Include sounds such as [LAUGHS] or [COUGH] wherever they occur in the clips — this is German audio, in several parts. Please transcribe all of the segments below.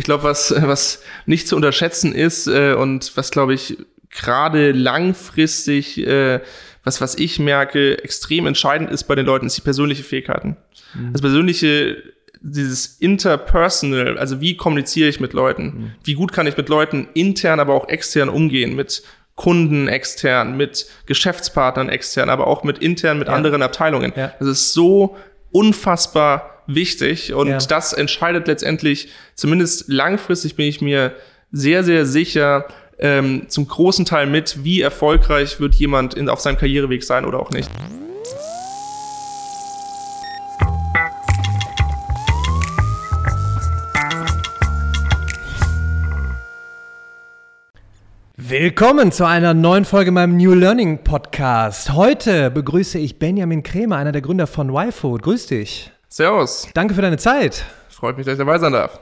Ich glaube, was, was nicht zu unterschätzen ist äh, und was, glaube ich, gerade langfristig, äh, was, was ich merke, extrem entscheidend ist bei den Leuten, ist die persönliche Fähigkeiten. Mhm. Das persönliche dieses interpersonal, also wie kommuniziere ich mit Leuten? Mhm. Wie gut kann ich mit Leuten intern, aber auch extern umgehen? Mit Kunden extern, mit Geschäftspartnern extern, aber auch mit intern, mit ja. anderen Abteilungen. Ja. Das ist so unfassbar wichtig und ja. das entscheidet letztendlich, zumindest langfristig bin ich mir sehr, sehr sicher, ähm, zum großen Teil mit, wie erfolgreich wird jemand in, auf seinem Karriereweg sein oder auch nicht. Willkommen zu einer neuen Folge meinem New Learning Podcast. Heute begrüße ich Benjamin Krämer, einer der Gründer von YFood. Grüß dich. Servus. Danke für deine Zeit. Freut mich, dass ich dabei sein darf.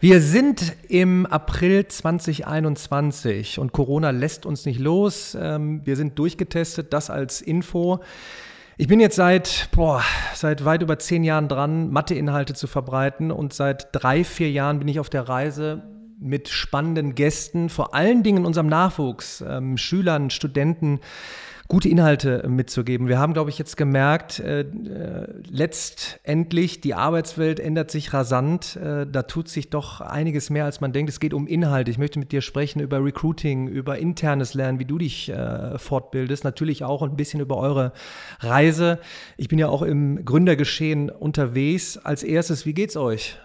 Wir sind im April 2021 und Corona lässt uns nicht los. Ähm, wir sind durchgetestet, das als Info. Ich bin jetzt seit, boah, seit weit über zehn Jahren dran, Matheinhalte zu verbreiten und seit drei, vier Jahren bin ich auf der Reise, mit spannenden Gästen, vor allen Dingen unserem Nachwuchs, ähm, Schülern, Studenten, gute Inhalte mitzugeben. Wir haben, glaube ich, jetzt gemerkt, äh, äh, letztendlich die Arbeitswelt ändert sich rasant. Äh, da tut sich doch einiges mehr, als man denkt. Es geht um Inhalte. Ich möchte mit dir sprechen über Recruiting, über internes Lernen, wie du dich äh, fortbildest. Natürlich auch ein bisschen über eure Reise. Ich bin ja auch im Gründergeschehen unterwegs. Als erstes, wie geht's euch?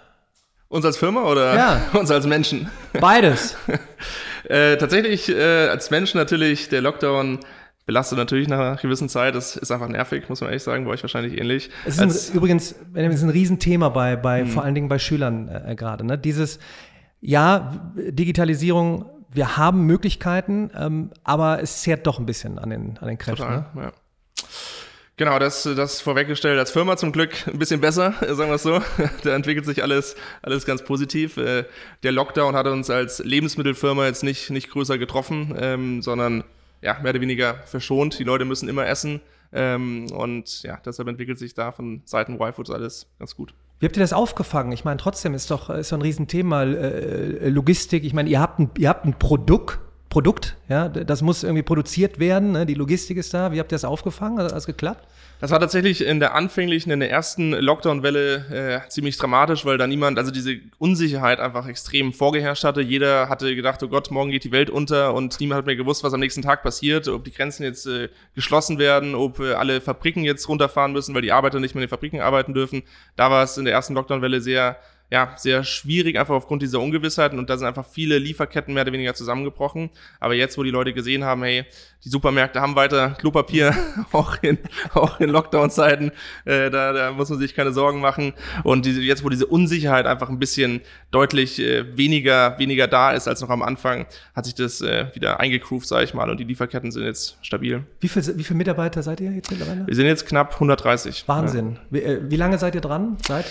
Uns als Firma oder ja. [LAUGHS] uns als Menschen? Beides. [LAUGHS] äh, tatsächlich äh, als Menschen natürlich der Lockdown belastet natürlich nach einer gewissen Zeit. Das ist einfach nervig, muss man ehrlich sagen, bei euch wahrscheinlich ähnlich. Es ist ein, übrigens es ist ein Riesenthema bei, bei hm. vor allen Dingen bei Schülern äh, gerade. Ne? Dieses, ja, Digitalisierung, wir haben Möglichkeiten, ähm, aber es zehrt doch ein bisschen an den, an den Kräften. Total, ne? ja. Genau, das, das vorweggestellt als Firma zum Glück ein bisschen besser, [LAUGHS] sagen wir es so. Da entwickelt sich alles, alles ganz positiv. Äh, der Lockdown hat uns als Lebensmittelfirma jetzt nicht, nicht größer getroffen, ähm, sondern ja, mehr oder weniger verschont. Die Leute müssen immer essen. Ähm, und ja, deshalb entwickelt sich da von Seiten Y-Foods alles ganz gut. Wie habt ihr das aufgefangen? Ich meine, trotzdem ist doch, ist doch ein Riesenthema äh, Logistik. Ich meine, ihr habt ein, ihr habt ein Produkt, Produkt, ja, das muss irgendwie produziert werden, ne? die Logistik ist da. Wie habt ihr das aufgefangen? Hat das geklappt? Das war tatsächlich in der anfänglichen, in der ersten Lockdown-Welle äh, ziemlich dramatisch, weil da niemand, also diese Unsicherheit einfach extrem vorgeherrscht hatte. Jeder hatte gedacht, oh Gott, morgen geht die Welt unter und niemand hat mehr gewusst, was am nächsten Tag passiert, ob die Grenzen jetzt äh, geschlossen werden, ob äh, alle Fabriken jetzt runterfahren müssen, weil die Arbeiter nicht mehr in den Fabriken arbeiten dürfen. Da war es in der ersten Lockdown-Welle sehr ja, sehr schwierig, einfach aufgrund dieser Ungewissheiten. Und da sind einfach viele Lieferketten mehr oder weniger zusammengebrochen. Aber jetzt, wo die Leute gesehen haben, hey, die Supermärkte haben weiter Klopapier, [LAUGHS] auch in, auch in Lockdown-Zeiten, äh, da, da muss man sich keine Sorgen machen. Und diese, jetzt, wo diese Unsicherheit einfach ein bisschen deutlich äh, weniger, weniger da ist als noch am Anfang, hat sich das äh, wieder eingegroovt, sage ich mal. Und die Lieferketten sind jetzt stabil. Wie viele wie viel Mitarbeiter seid ihr jetzt mittlerweile? Wir sind jetzt knapp 130. Wahnsinn. Ja. Wie, äh, wie lange seid ihr dran? Seit?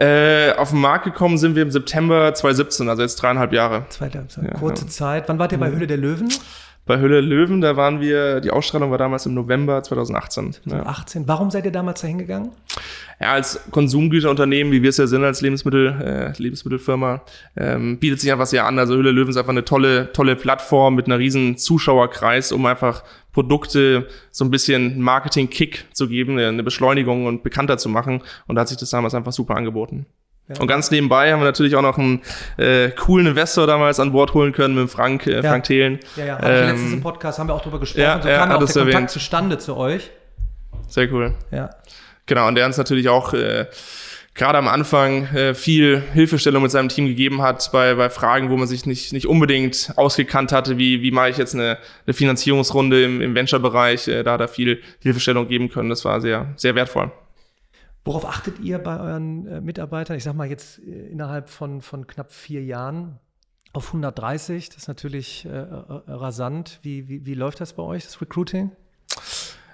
Äh, auf den Markt gekommen sind wir im September 2017, also jetzt dreieinhalb Jahre. Zweite, ja, kurze ja. Zeit. Wann wart ihr bei Hülle der Löwen? Bei Hülle Löwen, da waren wir, die Ausstrahlung war damals im November 2018. 2018. Ja. Warum seid ihr damals da hingegangen? Ja, als Konsumgüterunternehmen, wie wir es ja sind als Lebensmittel, äh, Lebensmittelfirma, ähm, bietet sich einfach sehr an. Also Hülle Löwen ist einfach eine tolle, tolle Plattform mit einer riesen Zuschauerkreis, um einfach Produkte so ein bisschen Marketing-Kick zu geben, eine Beschleunigung und bekannter zu machen. Und da hat sich das damals einfach super angeboten. Ja. Und ganz nebenbei haben wir natürlich auch noch einen äh, coolen Investor damals an Bord holen können mit Frank, äh, Frank Thelen. Ja, ja, ähm, letztens im Podcast haben wir auch drüber gesprochen. Ja, so kam ja auch der Kontakt erwähnt. zustande zu euch. Sehr cool. Ja. Genau, und der uns natürlich auch äh, gerade am Anfang äh, viel Hilfestellung mit seinem Team gegeben hat bei, bei Fragen, wo man sich nicht, nicht unbedingt ausgekannt hatte, wie, wie mache ich jetzt eine, eine Finanzierungsrunde im, im Venture-Bereich. Äh, da hat er viel Hilfestellung geben können. Das war sehr, sehr wertvoll. Worauf achtet ihr bei euren äh, Mitarbeitern? Ich sag mal jetzt äh, innerhalb von, von knapp vier Jahren auf 130. Das ist natürlich äh, äh, rasant. Wie, wie, wie läuft das bei euch, das Recruiting?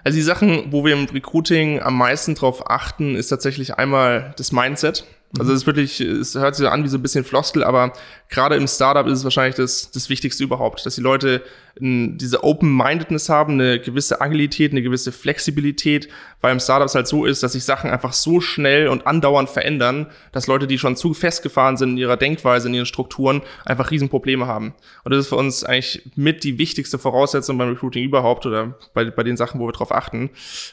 Also die Sachen, wo wir im Recruiting am meisten drauf achten, ist tatsächlich einmal das Mindset. Also es ist wirklich, es hört sich an wie so ein bisschen Floskel, aber gerade im Startup ist es wahrscheinlich das, das Wichtigste überhaupt, dass die Leute diese Open-Mindedness haben, eine gewisse Agilität, eine gewisse Flexibilität, weil im Startup es halt so ist, dass sich Sachen einfach so schnell und andauernd verändern, dass Leute, die schon zu festgefahren sind in ihrer Denkweise, in ihren Strukturen, einfach Riesenprobleme haben. Und das ist für uns eigentlich mit die wichtigste Voraussetzung beim Recruiting überhaupt oder bei, bei den Sachen, wo wir drauf achten.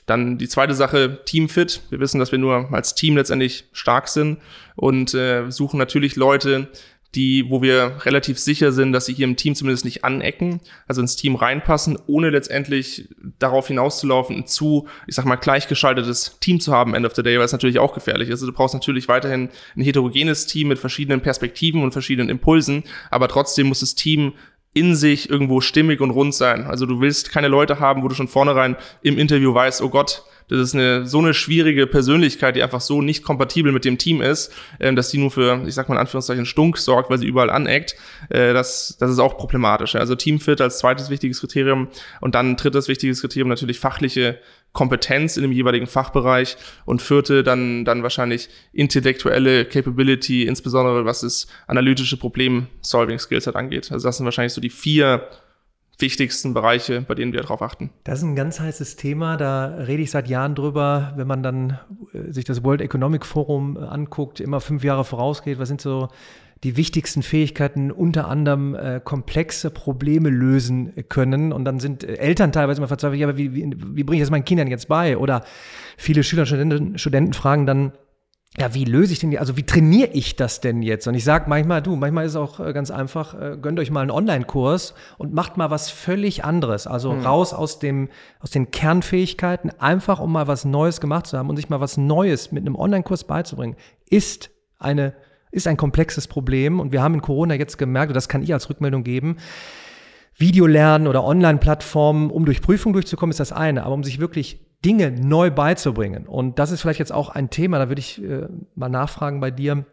Dann die zweite Sache, Teamfit. Wir wissen, dass wir nur als Team letztendlich stark sind und äh, suchen natürlich Leute, die, wo wir relativ sicher sind, dass sie hier im Team zumindest nicht anecken, also ins Team reinpassen, ohne letztendlich darauf hinauszulaufen, ein zu, ich sag mal, gleichgeschaltetes Team zu haben, end of the day, weil es natürlich auch gefährlich ist. Also du brauchst natürlich weiterhin ein heterogenes Team mit verschiedenen Perspektiven und verschiedenen Impulsen, aber trotzdem muss das Team in sich irgendwo stimmig und rund sein. Also du willst keine Leute haben, wo du schon vornherein im Interview weißt, oh Gott, das ist eine so eine schwierige Persönlichkeit, die einfach so nicht kompatibel mit dem Team ist, äh, dass die nur für, ich sag mal in Anführungszeichen, Stunk sorgt, weil sie überall aneckt. Äh, das, das ist auch problematisch. Also Teamfit als zweites wichtiges Kriterium und dann drittes wichtiges Kriterium natürlich fachliche Kompetenz in dem jeweiligen Fachbereich und vierte dann, dann wahrscheinlich intellektuelle Capability, insbesondere was es analytische Problem-Solving-Skills halt angeht. Also das sind wahrscheinlich so die vier wichtigsten Bereiche, bei denen wir darauf achten. Das ist ein ganz heißes Thema. Da rede ich seit Jahren drüber, wenn man dann äh, sich das World Economic Forum äh, anguckt, immer fünf Jahre vorausgeht. Was sind so die wichtigsten Fähigkeiten, unter anderem äh, komplexe Probleme lösen können. Und dann sind äh, Eltern teilweise immer verzweifelt, ja, aber wie, wie, wie bringe ich das meinen Kindern jetzt bei? Oder viele Schüler und Studenten, Studenten fragen dann, ja, wie löse ich denn, also wie trainiere ich das denn jetzt? Und ich sage manchmal, du, manchmal ist es auch äh, ganz einfach, äh, gönnt euch mal einen Online-Kurs und macht mal was völlig anderes. Also hm. raus aus dem, aus den Kernfähigkeiten, einfach um mal was Neues gemacht zu haben und sich mal was Neues mit einem Online-Kurs beizubringen, ist eine, ist ein komplexes Problem. Und wir haben in Corona jetzt gemerkt, und das kann ich als Rückmeldung geben, Videolernen oder Online-Plattformen, um durch Prüfung durchzukommen, ist das eine. Aber um sich wirklich Dinge neu beizubringen. Und das ist vielleicht jetzt auch ein Thema, da würde ich äh, mal nachfragen bei dir.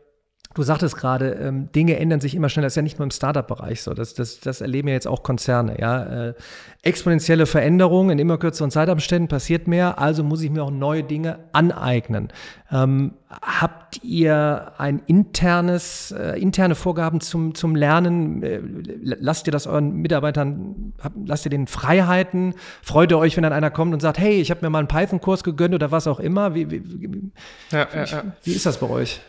Du sagtest gerade, ähm, Dinge ändern sich immer schneller. Das ist ja nicht nur im Startup-Bereich so. Das, das, das erleben ja jetzt auch Konzerne. Ja? Äh, exponentielle Veränderungen in immer kürzeren Zeitabständen passiert mehr. Also muss ich mir auch neue Dinge aneignen. Ähm, habt ihr ein internes, äh, interne Vorgaben zum, zum Lernen? Äh, lasst ihr das euren Mitarbeitern, hab, lasst ihr den Freiheiten? Freut ihr euch, wenn dann einer kommt und sagt, hey, ich habe mir mal einen Python-Kurs gegönnt oder was auch immer? Wie, wie, wie, ja, ja, ja. wie ist das bei euch?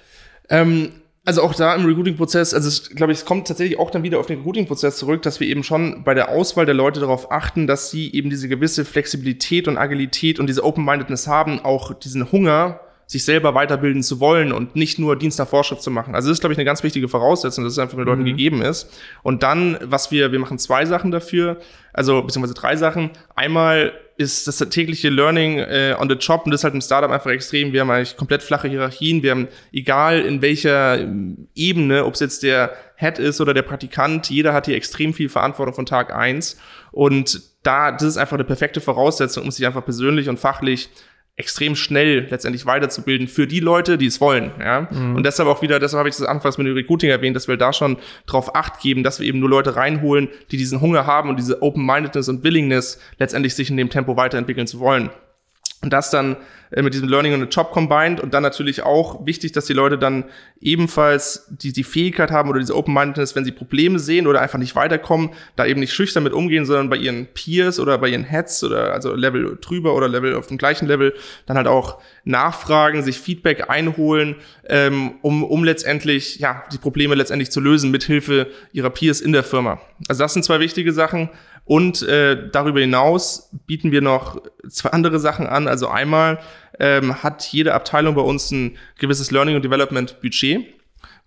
Ähm also auch da im Recruiting-Prozess, also ich glaube, es kommt tatsächlich auch dann wieder auf den Recruiting-Prozess zurück, dass wir eben schon bei der Auswahl der Leute darauf achten, dass sie eben diese gewisse Flexibilität und Agilität und diese Open-Mindedness haben, auch diesen Hunger, sich selber weiterbilden zu wollen und nicht nur Dienst nach Vorschrift zu machen. Also das ist, glaube ich, eine ganz wichtige Voraussetzung, dass es einfach den Leuten mhm. gegeben ist. Und dann, was wir, wir machen zwei Sachen dafür, also beziehungsweise drei Sachen. Einmal ist das tägliche Learning äh, on the job und das ist halt im Startup einfach extrem. Wir haben eigentlich komplett flache Hierarchien. Wir haben, egal in welcher Ebene, ob es jetzt der Head ist oder der Praktikant, jeder hat hier extrem viel Verantwortung von Tag eins Und da, das ist einfach eine perfekte Voraussetzung, um sich einfach persönlich und fachlich extrem schnell letztendlich weiterzubilden für die Leute, die es wollen. Ja? Mhm. Und deshalb auch wieder, deshalb habe ich das anfangs mit dem Recruiting erwähnt, dass wir da schon drauf acht geben, dass wir eben nur Leute reinholen, die diesen Hunger haben und diese Open-Mindedness und Willingness letztendlich sich in dem Tempo weiterentwickeln zu wollen. Und das dann äh, mit diesem Learning the Job combined und dann natürlich auch wichtig, dass die Leute dann ebenfalls die, die Fähigkeit haben oder diese Open-Mindedness, wenn sie Probleme sehen oder einfach nicht weiterkommen, da eben nicht schüchtern mit umgehen, sondern bei ihren Peers oder bei ihren Heads oder also Level drüber oder Level auf dem gleichen Level dann halt auch nachfragen, sich Feedback einholen, ähm, um, um letztendlich ja die Probleme letztendlich zu lösen mit Hilfe ihrer Peers in der Firma. Also das sind zwei wichtige Sachen. Und äh, darüber hinaus bieten wir noch zwei andere Sachen an. Also einmal ähm, hat jede Abteilung bei uns ein gewisses Learning und Development Budget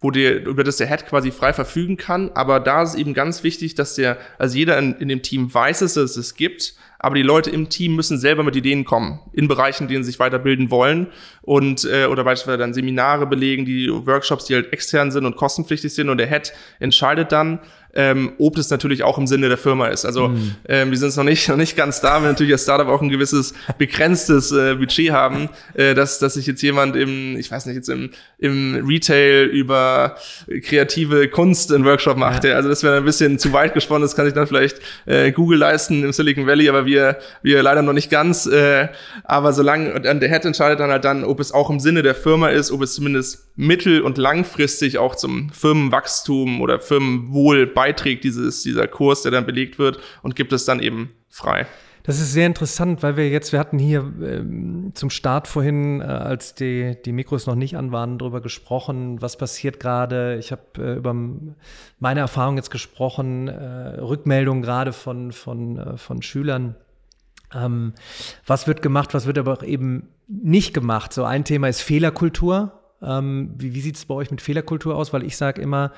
wo der, über das der Head quasi frei verfügen kann. Aber da ist eben ganz wichtig, dass der, also jeder in, in dem Team weiß, dass es es gibt, aber die Leute im Team müssen selber mit Ideen kommen, in Bereichen, denen sie sich weiterbilden wollen und äh, oder beispielsweise dann Seminare belegen, die Workshops, die halt extern sind und kostenpflichtig sind und der Head entscheidet dann, ähm, ob das natürlich auch im Sinne der Firma ist. Also mhm. ähm, wir sind es noch nicht, [LAUGHS] noch nicht ganz da, wenn natürlich als Startup auch ein gewisses begrenztes äh, Budget haben, äh, dass, dass sich jetzt jemand im, ich weiß nicht, jetzt im, im Retail über kreative Kunst einen Workshop macht. Ja. Also das wäre ein bisschen zu weit gesponnen, das kann sich dann vielleicht äh, Google leisten im Silicon Valley, aber wir wir, leider noch nicht ganz. Äh, aber solange, der Head entscheidet dann halt dann, ob es auch im Sinne der Firma ist, ob es zumindest mittel- und langfristig auch zum Firmenwachstum oder Firmenwohl beiträgt, dieses, dieser Kurs, der dann belegt wird und gibt es dann eben frei. Das ist sehr interessant, weil wir jetzt, wir hatten hier ähm, zum Start vorhin, äh, als die, die Mikros noch nicht an waren, darüber gesprochen, was passiert gerade. Ich habe äh, über meine Erfahrung jetzt gesprochen, äh, Rückmeldungen gerade von, von, äh, von Schülern. Ähm, was wird gemacht, was wird aber auch eben nicht gemacht? So ein Thema ist Fehlerkultur. Ähm, wie wie sieht es bei euch mit Fehlerkultur aus? Weil ich sage immer,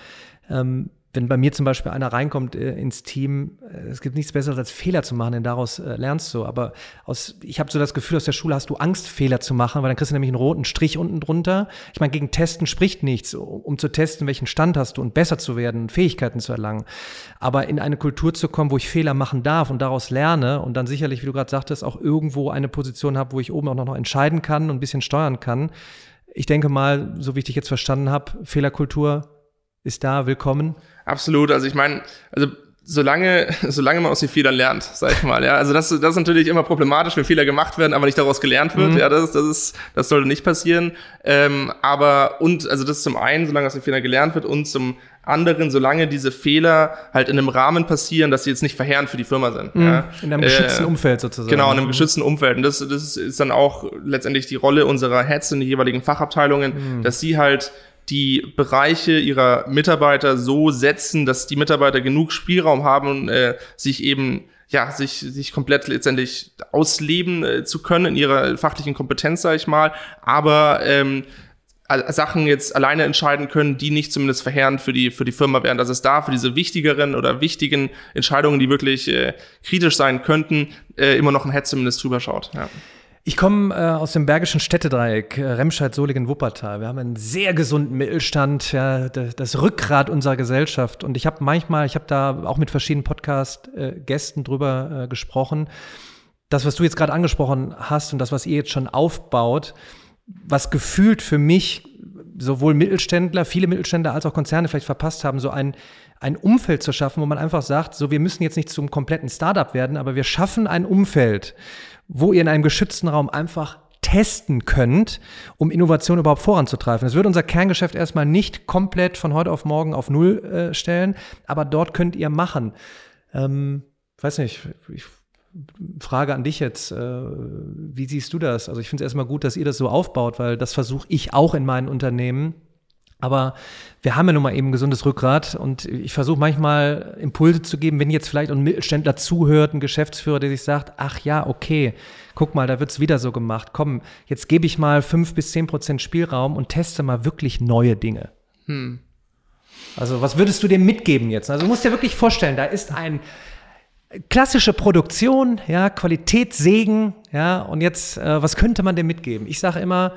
ähm, wenn bei mir zum Beispiel einer reinkommt äh, ins Team, äh, es gibt nichts Besseres als Fehler zu machen, denn daraus äh, lernst du. Aber aus, ich habe so das Gefühl, aus der Schule hast du Angst, Fehler zu machen, weil dann kriegst du nämlich einen roten Strich unten drunter. Ich meine, gegen Testen spricht nichts, um, zu testen, welchen Stand hast du und besser zu werden, Fähigkeiten zu erlangen. Aber in eine Kultur zu kommen, wo ich Fehler machen darf und daraus lerne und dann sicherlich, wie du gerade sagtest, auch irgendwo eine Position habe, wo ich oben auch noch entscheiden kann und ein bisschen steuern kann. Ich denke mal, so wie ich dich jetzt verstanden habe, Fehlerkultur ist da, willkommen. Absolut. Also ich meine, also solange, [LAUGHS] solange man aus den Fehlern lernt, sag ich mal. Ja, also das, das ist natürlich immer problematisch, wenn Fehler gemacht werden, aber nicht daraus gelernt wird. Mhm. Ja, das, das ist, das sollte nicht passieren. Ähm, aber und also das zum einen, solange aus den Fehlern gelernt wird, und zum anderen, solange diese Fehler halt in einem Rahmen passieren, dass sie jetzt nicht verheerend für die Firma sind. Mhm. Ja. In einem geschützten äh, Umfeld sozusagen. Genau, in einem geschützten Umfeld. Und das, das ist dann auch letztendlich die Rolle unserer Heads in den jeweiligen Fachabteilungen, mhm. dass sie halt die Bereiche ihrer Mitarbeiter so setzen, dass die Mitarbeiter genug Spielraum haben, äh, sich eben ja, sich, sich komplett letztendlich ausleben äh, zu können in ihrer fachlichen Kompetenz, sage ich mal, aber ähm, Sachen jetzt alleine entscheiden können, die nicht zumindest verheerend für die, für die Firma wären. Dass es da für diese wichtigeren oder wichtigen Entscheidungen, die wirklich äh, kritisch sein könnten, äh, immer noch ein Head zumindest drüber schaut. Ja. Ich komme äh, aus dem bergischen Städtedreieck, äh, Remscheid, Solingen, Wuppertal. Wir haben einen sehr gesunden Mittelstand, ja, das Rückgrat unserer Gesellschaft. Und ich habe manchmal, ich habe da auch mit verschiedenen Podcast-Gästen äh, drüber äh, gesprochen. Das, was du jetzt gerade angesprochen hast und das, was ihr jetzt schon aufbaut, was gefühlt für mich sowohl Mittelständler, viele Mittelständler als auch Konzerne vielleicht verpasst haben, so ein, ein Umfeld zu schaffen, wo man einfach sagt, so wir müssen jetzt nicht zum kompletten Startup werden, aber wir schaffen ein Umfeld, wo ihr in einem geschützten Raum einfach testen könnt, um Innovation überhaupt voranzutreiben. Das wird unser Kerngeschäft erstmal nicht komplett von heute auf morgen auf Null äh, stellen, aber dort könnt ihr machen. Ähm, weiß nicht, ich Frage an dich jetzt, äh, wie siehst du das? Also ich finde es erstmal gut, dass ihr das so aufbaut, weil das versuche ich auch in meinen Unternehmen aber wir haben ja nun mal eben ein gesundes Rückgrat und ich versuche manchmal Impulse zu geben, wenn jetzt vielleicht ein Mittelständler zuhört, ein Geschäftsführer, der sich sagt, ach ja, okay, guck mal, da wird es wieder so gemacht. Komm, jetzt gebe ich mal fünf bis zehn Prozent Spielraum und teste mal wirklich neue Dinge. Hm. Also was würdest du dem mitgeben jetzt? Also du musst dir wirklich vorstellen, da ist ein klassische Produktion, ja, Qualitätssegen, ja, und jetzt, äh, was könnte man dem mitgeben? Ich sage immer,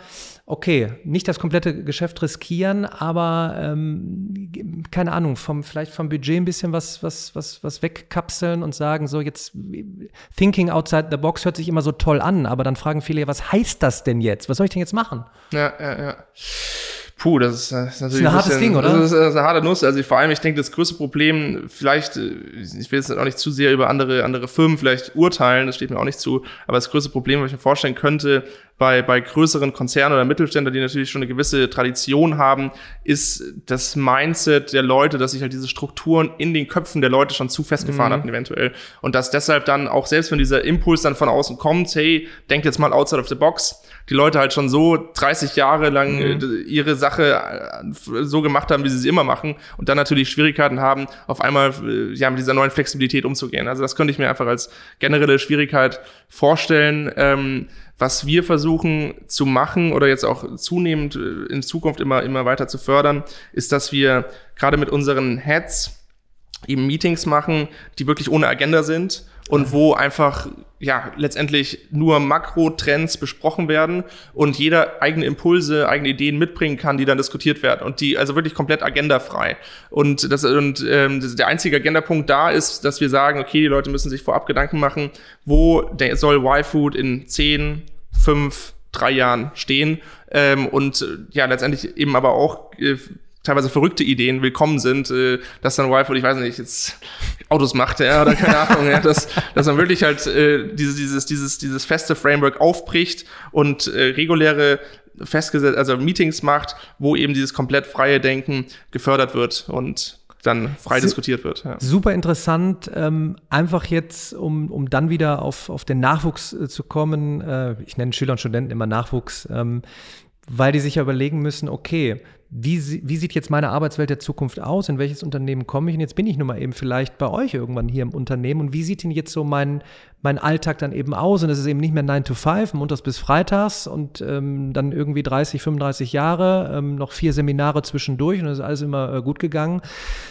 okay, nicht das komplette Geschäft riskieren, aber ähm, keine Ahnung, vom, vielleicht vom Budget ein bisschen was, was, was, was wegkapseln und sagen, so jetzt thinking outside the box hört sich immer so toll an, aber dann fragen viele, was heißt das denn jetzt? Was soll ich denn jetzt machen? Ja, ja, ja. Puh, das ist, das ist natürlich das ist ein, hartes bisschen, Ding, oder? Das ist, das ist eine harte Nuss. Also vor allem, ich denke, das größte Problem, vielleicht, ich will jetzt auch nicht zu sehr über andere, andere Firmen vielleicht urteilen, das steht mir auch nicht zu, aber das größte Problem, was ich mir vorstellen könnte, bei, bei größeren Konzernen oder Mittelständler, die natürlich schon eine gewisse Tradition haben, ist das Mindset der Leute, dass sich halt diese Strukturen in den Köpfen der Leute schon zu festgefahren mhm. hatten eventuell. Und dass deshalb dann auch selbst wenn dieser Impuls dann von außen kommt, hey, denkt jetzt mal outside of the box, die Leute halt schon so 30 Jahre lang mhm. Äh, ihre Sache äh, so gemacht haben, wie sie sie immer machen und dann natürlich Schwierigkeiten haben, auf einmal äh, ja, mit dieser neuen Flexibilität umzugehen. Also das könnte ich mir einfach als generelle Schwierigkeit vorstellen. Ähm, was wir versuchen zu machen oder jetzt auch zunehmend in Zukunft immer, immer weiter zu fördern, ist, dass wir gerade mit unseren Heads eben Meetings machen, die wirklich ohne Agenda sind und wo einfach ja letztendlich nur Makrotrends besprochen werden und jeder eigene Impulse, eigene Ideen mitbringen kann, die dann diskutiert werden und die also wirklich komplett agendafrei. Und das und ähm, das, der einzige Agendapunkt da ist, dass wir sagen, okay, die Leute müssen sich vorab Gedanken machen, wo der soll Y-Food in 10, 5, drei Jahren stehen ähm, und ja letztendlich eben aber auch äh, teilweise verrückte Ideen willkommen sind, äh, dass dann oder ich weiß nicht, jetzt Autos macht, ja, oder keine Ahnung, ja, dass, dass man wirklich halt äh, dieses, dieses, dieses, dieses feste Framework aufbricht und äh, reguläre festgesetzt, also Meetings macht, wo eben dieses komplett freie Denken gefördert wird und dann frei diskutiert wird. Ja. Super interessant. Ähm, einfach jetzt, um, um dann wieder auf, auf den Nachwuchs äh, zu kommen, äh, ich nenne Schüler und Studenten immer Nachwuchs, ähm, weil die sich ja überlegen müssen, okay, wie, wie sieht jetzt meine Arbeitswelt der Zukunft aus? In welches Unternehmen komme ich? Und jetzt bin ich nun mal eben vielleicht bei euch irgendwann hier im Unternehmen. Und wie sieht denn jetzt so mein, mein Alltag dann eben aus? Und es ist eben nicht mehr 9 to 5, montags bis freitags und ähm, dann irgendwie 30, 35 Jahre, ähm, noch vier Seminare zwischendurch und das ist alles immer äh, gut gegangen,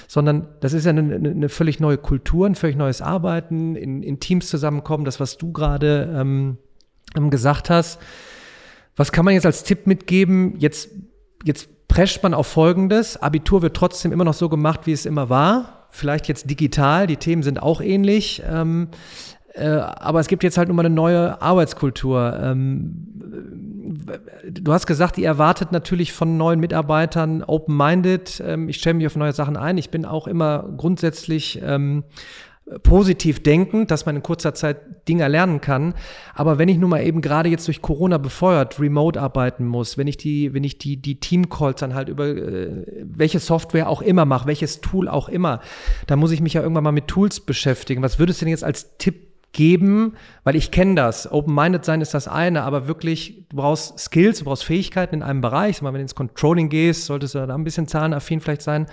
sondern das ist ja eine, eine, völlig neue Kultur, ein völlig neues Arbeiten, in, in Teams zusammenkommen, das, was du gerade ähm, gesagt hast. Was kann man jetzt als Tipp mitgeben? Jetzt, jetzt prescht man auf Folgendes. Abitur wird trotzdem immer noch so gemacht, wie es immer war. Vielleicht jetzt digital, die Themen sind auch ähnlich. Ähm, äh, aber es gibt jetzt halt nun mal eine neue Arbeitskultur. Ähm, du hast gesagt, ihr erwartet natürlich von neuen Mitarbeitern open-minded. Ähm, ich stelle mich auf neue Sachen ein. Ich bin auch immer grundsätzlich ähm, positiv denken, dass man in kurzer Zeit Dinge lernen kann. Aber wenn ich nun mal eben gerade jetzt durch Corona befeuert remote arbeiten muss, wenn ich die, wenn ich die, die Teamcalls dann halt über äh, welche Software auch immer mache, welches Tool auch immer, dann muss ich mich ja irgendwann mal mit Tools beschäftigen. Was würdest du denn jetzt als Tipp geben? Weil ich kenne das. Open-minded sein ist das eine, aber wirklich, du brauchst Skills, du brauchst Fähigkeiten in einem Bereich. Wenn du ins Controlling gehst, solltest du da ein bisschen zahlenaffin vielleicht sein.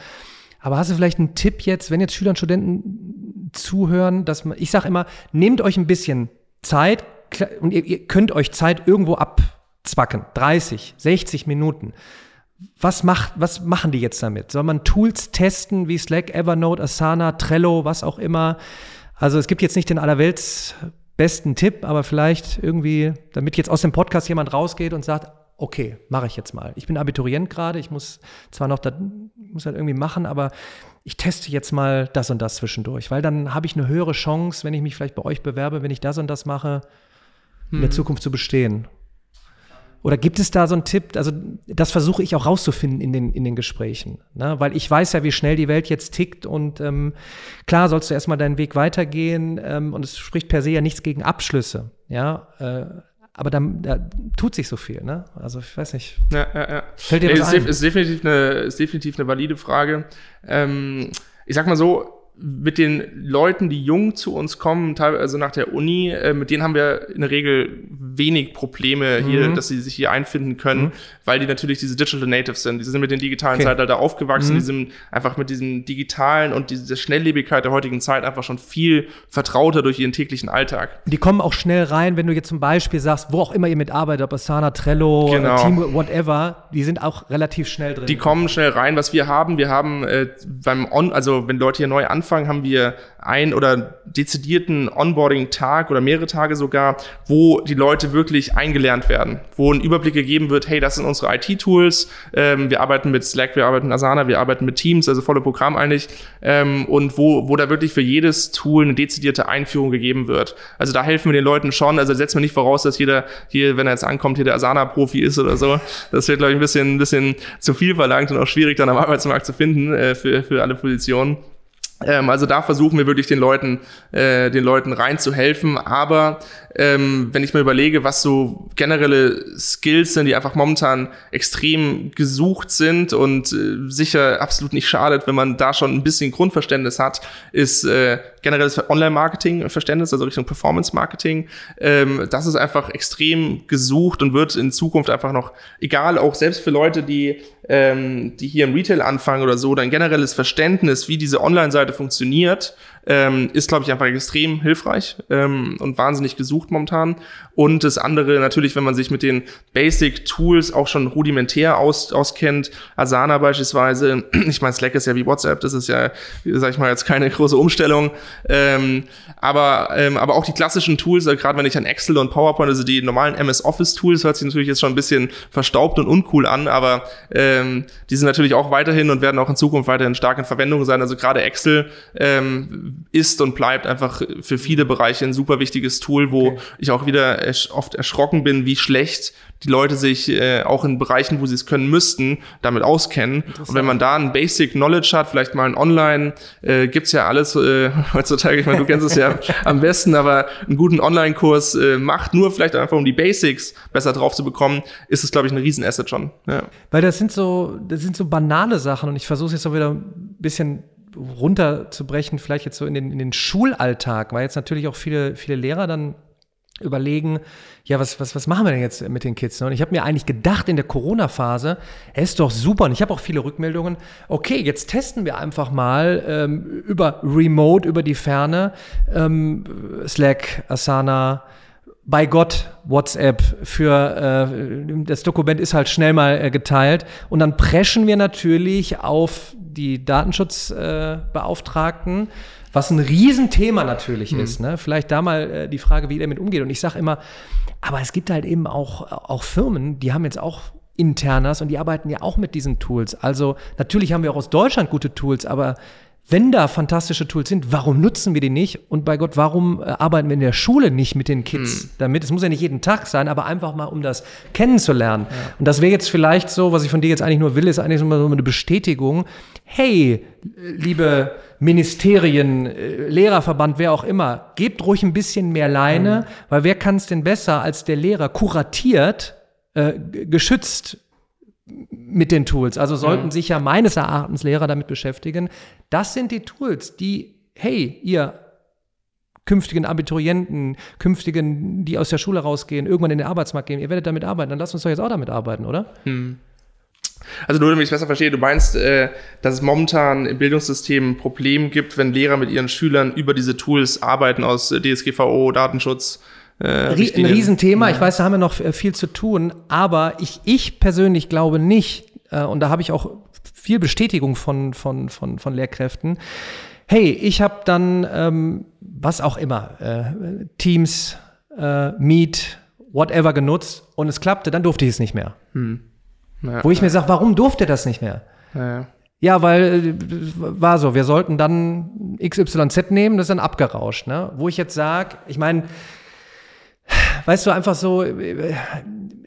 Aber hast du vielleicht einen Tipp jetzt, wenn jetzt Schüler und Studenten zuhören, dass man, ich sage immer, nehmt euch ein bisschen Zeit und ihr, ihr könnt euch Zeit irgendwo abzwacken, 30, 60 Minuten. Was macht, was machen die jetzt damit? Soll man Tools testen wie Slack, Evernote, Asana, Trello, was auch immer? Also es gibt jetzt nicht den allerwelts besten Tipp, aber vielleicht irgendwie, damit jetzt aus dem Podcast jemand rausgeht und sagt, okay, mache ich jetzt mal. Ich bin Abiturient gerade, ich muss zwar noch, das muss halt irgendwie machen, aber ich teste jetzt mal das und das zwischendurch, weil dann habe ich eine höhere Chance, wenn ich mich vielleicht bei euch bewerbe, wenn ich das und das mache, in der hm. Zukunft zu bestehen. Oder gibt es da so einen Tipp? Also, das versuche ich auch rauszufinden in den, in den Gesprächen. Ne? Weil ich weiß ja, wie schnell die Welt jetzt tickt und ähm, klar sollst du erstmal deinen Weg weitergehen ähm, und es spricht per se ja nichts gegen Abschlüsse. Ja, äh, aber da, da, tut sich so viel, ne? Also ich weiß nicht. Ja, ja, ja. Fällt dir nee, was ist, ein? Ist definitiv eine, ist definitiv eine valide Frage. Ähm, ich sag mal so, mit den Leuten, die jung zu uns kommen, teilweise also nach der Uni, äh, mit denen haben wir in der Regel wenig Probleme hier, mhm. dass sie sich hier einfinden können, mhm. weil die natürlich diese Digital Natives sind. Die sind mit den digitalen okay. Zeitalter aufgewachsen, mhm. die sind einfach mit diesem digitalen und dieser Schnelllebigkeit der heutigen Zeit einfach schon viel vertrauter durch ihren täglichen Alltag. Die kommen auch schnell rein, wenn du jetzt zum Beispiel sagst, wo auch immer ihr mitarbeitet, ob Asana, Trello, genau. Team, whatever, die sind auch relativ schnell drin. Die kommen schnell rein. Was wir haben, wir haben äh, beim On, also wenn Leute hier neu anfangen, Anfang haben wir ein oder dezidierten Onboarding-Tag oder mehrere Tage sogar, wo die Leute wirklich eingelernt werden, wo ein Überblick gegeben wird, hey, das sind unsere IT-Tools, ähm, wir arbeiten mit Slack, wir arbeiten mit Asana, wir arbeiten mit Teams, also volle Programm eigentlich, ähm, und wo, wo da wirklich für jedes Tool eine dezidierte Einführung gegeben wird. Also da helfen wir den Leuten schon, also setzen wir nicht voraus, dass jeder hier, wenn er jetzt ankommt, hier der Asana-Profi ist oder so. Das wird, glaube ich, ein bisschen, ein bisschen zu viel verlangt und auch schwierig dann am Arbeitsmarkt zu finden äh, für, für alle Positionen. Ähm, also da versuchen wir wirklich den Leuten, äh, den Leuten reinzuhelfen. Aber ähm, wenn ich mir überlege, was so generelle Skills sind, die einfach momentan extrem gesucht sind und äh, sicher absolut nicht schadet, wenn man da schon ein bisschen Grundverständnis hat, ist äh, generelles Online-Marketing-Verständnis, also Richtung Performance-Marketing. Ähm, das ist einfach extrem gesucht und wird in Zukunft einfach noch, egal, auch selbst für Leute, die, ähm, die hier im Retail anfangen oder so, dann generelles Verständnis, wie diese Online-Seite funktioniert, ähm, ist, glaube ich, einfach extrem hilfreich ähm, und wahnsinnig gesucht momentan. Und das andere natürlich, wenn man sich mit den Basic Tools auch schon rudimentär aus, auskennt, Asana beispielsweise, [CLEARS THROAT] ich meine, Slack ist ja wie WhatsApp, das ist ja, sag ich mal, jetzt keine große Umstellung. Ähm, aber, ähm, aber auch die klassischen Tools, also gerade wenn ich an Excel und PowerPoint, also die normalen MS Office Tools, hört sich natürlich jetzt schon ein bisschen verstaubt und uncool an, aber ähm, die sind natürlich auch weiterhin und werden auch in Zukunft weiterhin stark in Verwendung sein. Also gerade Excel ähm, ist und bleibt einfach für viele Bereiche ein super wichtiges Tool, wo okay. ich auch wieder ersch oft erschrocken bin, wie schlecht die Leute sich äh, auch in Bereichen, wo sie es können müssten, damit auskennen. Und wenn man da ein Basic Knowledge hat, vielleicht mal ein Online, äh, gibt's ja alles äh, [LAUGHS] heutzutage, ich meine, du kennst es ja [LAUGHS] am besten, aber einen guten Online-Kurs äh, macht, nur vielleicht einfach um die Basics besser drauf zu bekommen, ist es, glaube ich, ein Riesenasset schon. Ja. Weil das sind so, das sind so banale Sachen und ich versuche es jetzt auch wieder ein bisschen runterzubrechen, vielleicht jetzt so in den, in den Schulalltag, weil jetzt natürlich auch viele, viele Lehrer dann überlegen, ja, was, was, was machen wir denn jetzt mit den Kids? Und ich habe mir eigentlich gedacht in der Corona-Phase, es ist doch super. Und ich habe auch viele Rückmeldungen, okay, jetzt testen wir einfach mal ähm, über Remote, über die Ferne, ähm, Slack, Asana, bei Gott WhatsApp für äh, das Dokument ist halt schnell mal äh, geteilt und dann preschen wir natürlich auf die Datenschutzbeauftragten, äh, was ein Riesenthema natürlich mhm. ist. Ne? Vielleicht da mal äh, die Frage, wie ihr damit umgeht. Und ich sage immer, aber es gibt halt eben auch, auch Firmen, die haben jetzt auch Internas und die arbeiten ja auch mit diesen Tools. Also natürlich haben wir auch aus Deutschland gute Tools, aber wenn da fantastische Tools sind, warum nutzen wir die nicht? Und bei Gott, warum äh, arbeiten wir in der Schule nicht mit den Kids hm. damit? Es muss ja nicht jeden Tag sein, aber einfach mal, um das kennenzulernen. Ja. Und das wäre jetzt vielleicht so, was ich von dir jetzt eigentlich nur will, ist eigentlich so eine Bestätigung. Hey, liebe Ministerien, äh, Lehrerverband, wer auch immer, gebt ruhig ein bisschen mehr Leine, mhm. weil wer kann es denn besser als der Lehrer kuratiert, äh, geschützt mit den Tools. Also sollten mhm. sich ja meines Erachtens Lehrer damit beschäftigen. Das sind die Tools, die, hey, ihr künftigen Abiturienten, künftigen, die aus der Schule rausgehen, irgendwann in den Arbeitsmarkt gehen, ihr werdet damit arbeiten, dann lasst uns doch jetzt auch damit arbeiten, oder? Hm. Also nur damit ich es besser verstehe, du meinst, äh, dass es momentan im Bildungssystem ein Problem gibt, wenn Lehrer mit ihren Schülern über diese Tools arbeiten aus DSGVO, Datenschutz, äh, ein Riesenthema. Ja. Ich weiß, da haben wir noch äh, viel zu tun. Aber ich, ich persönlich glaube nicht, äh, und da habe ich auch viel Bestätigung von, von, von, von Lehrkräften. Hey, ich habe dann, ähm, was auch immer, äh, Teams, äh, Meet, whatever genutzt und es klappte, dann durfte ich es nicht mehr. Hm. Ja, Wo ich mir sage, warum durfte das nicht mehr? Ja. Ja, weil äh, war so, wir sollten dann XYZ nehmen, das ist dann abgerauscht. Ne? Wo ich jetzt sage, ich meine, weißt du, einfach so,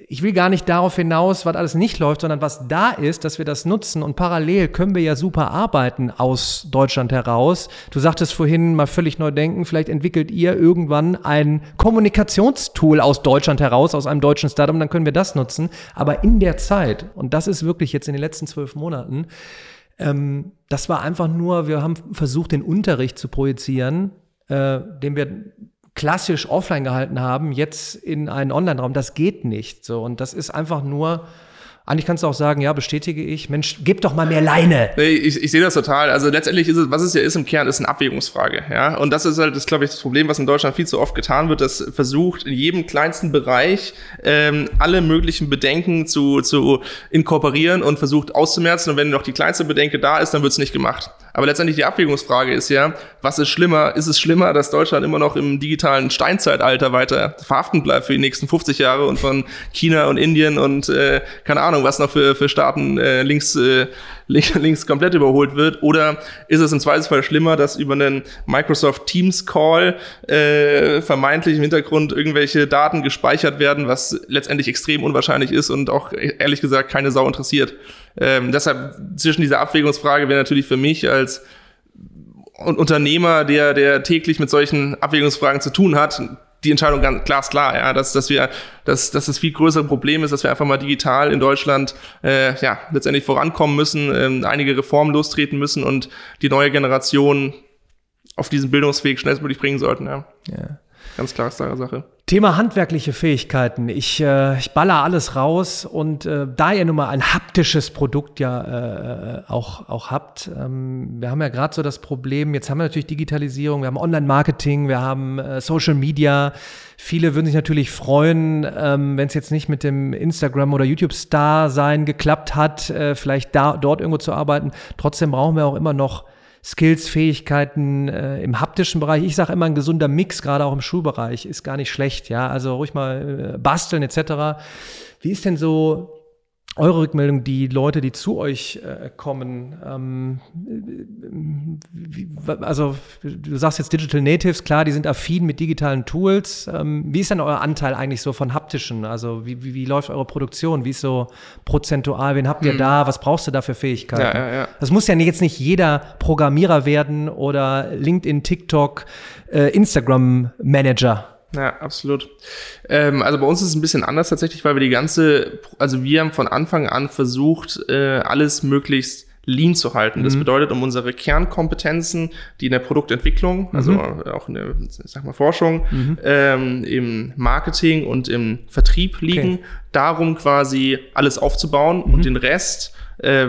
ich will gar nicht darauf hinaus, was alles nicht läuft, sondern was da ist, dass wir das nutzen und parallel können wir ja super arbeiten aus Deutschland heraus. Du sagtest vorhin mal völlig neu denken, vielleicht entwickelt ihr irgendwann ein Kommunikationstool aus Deutschland heraus, aus einem deutschen Startup, dann können wir das nutzen. Aber in der Zeit, und das ist wirklich jetzt in den letzten zwölf Monaten, ähm, das war einfach nur, wir haben versucht, den Unterricht zu projizieren, äh, den wir klassisch offline gehalten haben, jetzt in einen Online-Raum. Das geht nicht. So. Und das ist einfach nur eigentlich kannst du auch sagen, ja, bestätige ich, Mensch, gib doch mal mehr Leine. Ich, ich sehe das total. Also letztendlich ist es, was es ja ist im Kern, ist eine Abwägungsfrage. Ja? Und das ist halt, das glaube ich, das Problem, was in Deutschland viel zu oft getan wird, dass versucht, in jedem kleinsten Bereich ähm, alle möglichen Bedenken zu, zu inkorporieren und versucht auszumerzen. Und wenn noch die kleinste Bedenke da ist, dann wird es nicht gemacht. Aber letztendlich die Abwägungsfrage ist ja, was ist schlimmer? Ist es schlimmer, dass Deutschland immer noch im digitalen Steinzeitalter weiter verhaften bleibt für die nächsten 50 Jahre und von China und Indien und äh, keine Ahnung, was noch für, für Staaten äh, links, äh, links komplett überholt wird? Oder ist es im Zweifelsfall schlimmer, dass über einen Microsoft Teams Call äh, vermeintlich im Hintergrund irgendwelche Daten gespeichert werden, was letztendlich extrem unwahrscheinlich ist und auch ehrlich gesagt keine Sau interessiert? Ähm, deshalb zwischen dieser Abwägungsfrage wäre natürlich für mich als Unternehmer, der, der täglich mit solchen Abwägungsfragen zu tun hat, die Entscheidung ganz glasklar, ja, dass, dass wir, dass, dass das viel größere Problem ist, dass wir einfach mal digital in Deutschland äh, ja letztendlich vorankommen müssen, ähm, einige Reformen lostreten müssen und die neue Generation auf diesen Bildungsweg schnellstmöglich bringen sollten, ja. ja. Ganz klar, klare Sache. Thema handwerkliche Fähigkeiten. Ich, äh, ich baller alles raus und äh, da ihr nun mal ein haptisches Produkt ja äh, auch, auch habt, ähm, wir haben ja gerade so das Problem, jetzt haben wir natürlich Digitalisierung, wir haben Online-Marketing, wir haben äh, Social Media. Viele würden sich natürlich freuen, ähm, wenn es jetzt nicht mit dem Instagram- oder YouTube-Star sein geklappt hat, äh, vielleicht da, dort irgendwo zu arbeiten. Trotzdem brauchen wir auch immer noch Skills, Fähigkeiten äh, im haptischen Bereich. Ich sage immer, ein gesunder Mix, gerade auch im Schulbereich, ist gar nicht schlecht. Ja, also ruhig mal äh, basteln etc. Wie ist denn so eure Rückmeldung, die Leute, die zu euch äh, kommen, ähm, wie, also du sagst jetzt Digital Natives, klar, die sind affin mit digitalen Tools. Ähm, wie ist denn euer Anteil eigentlich so von haptischen? Also wie, wie, wie läuft eure Produktion? Wie ist so prozentual? Wen habt ihr hm. da? Was brauchst du da für Fähigkeiten? Ja, ja, ja. Das muss ja jetzt nicht jeder Programmierer werden oder LinkedIn, TikTok, äh, Instagram Manager. Ja, absolut. Ähm, also bei uns ist es ein bisschen anders tatsächlich, weil wir die ganze, also wir haben von Anfang an versucht, äh, alles möglichst lean zu halten. Das mhm. bedeutet, um unsere Kernkompetenzen, die in der Produktentwicklung, also mhm. auch in der, sag mal, Forschung, mhm. ähm, im Marketing und im Vertrieb liegen, okay. darum quasi alles aufzubauen und mhm. den Rest äh,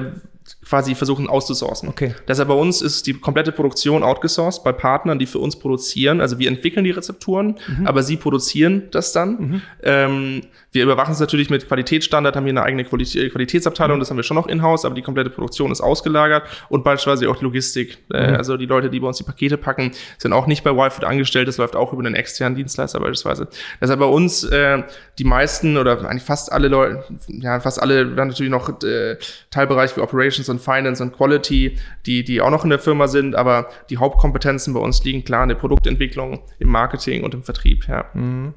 quasi versuchen auszusourcen. Okay. Deshalb bei uns ist die komplette Produktion outgesourced bei Partnern, die für uns produzieren. Also wir entwickeln die Rezepturen, mhm. aber sie produzieren das dann. Mhm. Ähm, wir überwachen es natürlich mit Qualitätsstandard, haben hier eine eigene Qualitätsabteilung, mhm. das haben wir schon noch in-house, aber die komplette Produktion ist ausgelagert und beispielsweise auch die Logistik. Äh, mhm. also die Leute, die bei uns die Pakete packen, sind auch nicht bei YFood angestellt, das läuft auch über einen externen Dienstleister beispielsweise. Deshalb bei uns äh, die meisten oder eigentlich fast alle Leute, ja fast alle, wir haben natürlich noch äh, Teilbereich für Operations und Finance und Quality, die, die auch noch in der Firma sind, aber die Hauptkompetenzen bei uns liegen klar in der Produktentwicklung, im Marketing und im Vertrieb, ja. Mhm.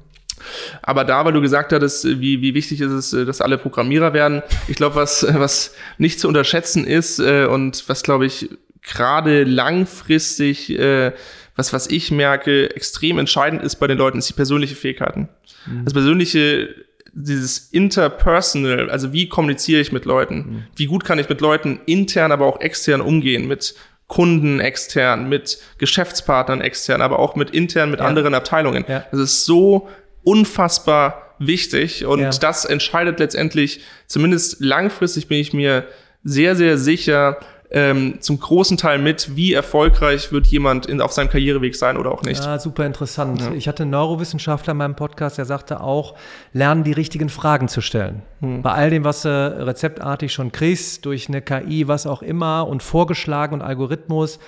Aber da, weil du gesagt hattest, wie, wie wichtig ist es, dass alle Programmierer werden, ich glaube, was, was nicht zu unterschätzen ist äh, und was, glaube ich, gerade langfristig, äh, was, was ich merke, extrem entscheidend ist bei den Leuten, ist die persönliche Fähigkeiten. Mhm. Das persönliche dieses interpersonal, also wie kommuniziere ich mit Leuten? Mhm. Wie gut kann ich mit Leuten intern, aber auch extern umgehen? Mit Kunden extern, mit Geschäftspartnern extern, aber auch mit intern, mit ja. anderen Abteilungen. Ja. Das ist so unfassbar wichtig und ja. das entscheidet letztendlich, zumindest langfristig bin ich mir sehr, sehr sicher, ähm, zum großen Teil mit, wie erfolgreich wird jemand in, auf seinem Karriereweg sein oder auch nicht. Ja, super interessant. Ja. Ich hatte einen Neurowissenschaftler in meinem Podcast, der sagte auch, lernen die richtigen Fragen zu stellen. Hm. Bei all dem, was du rezeptartig schon kriegst, durch eine KI, was auch immer und vorgeschlagen und Algorithmus,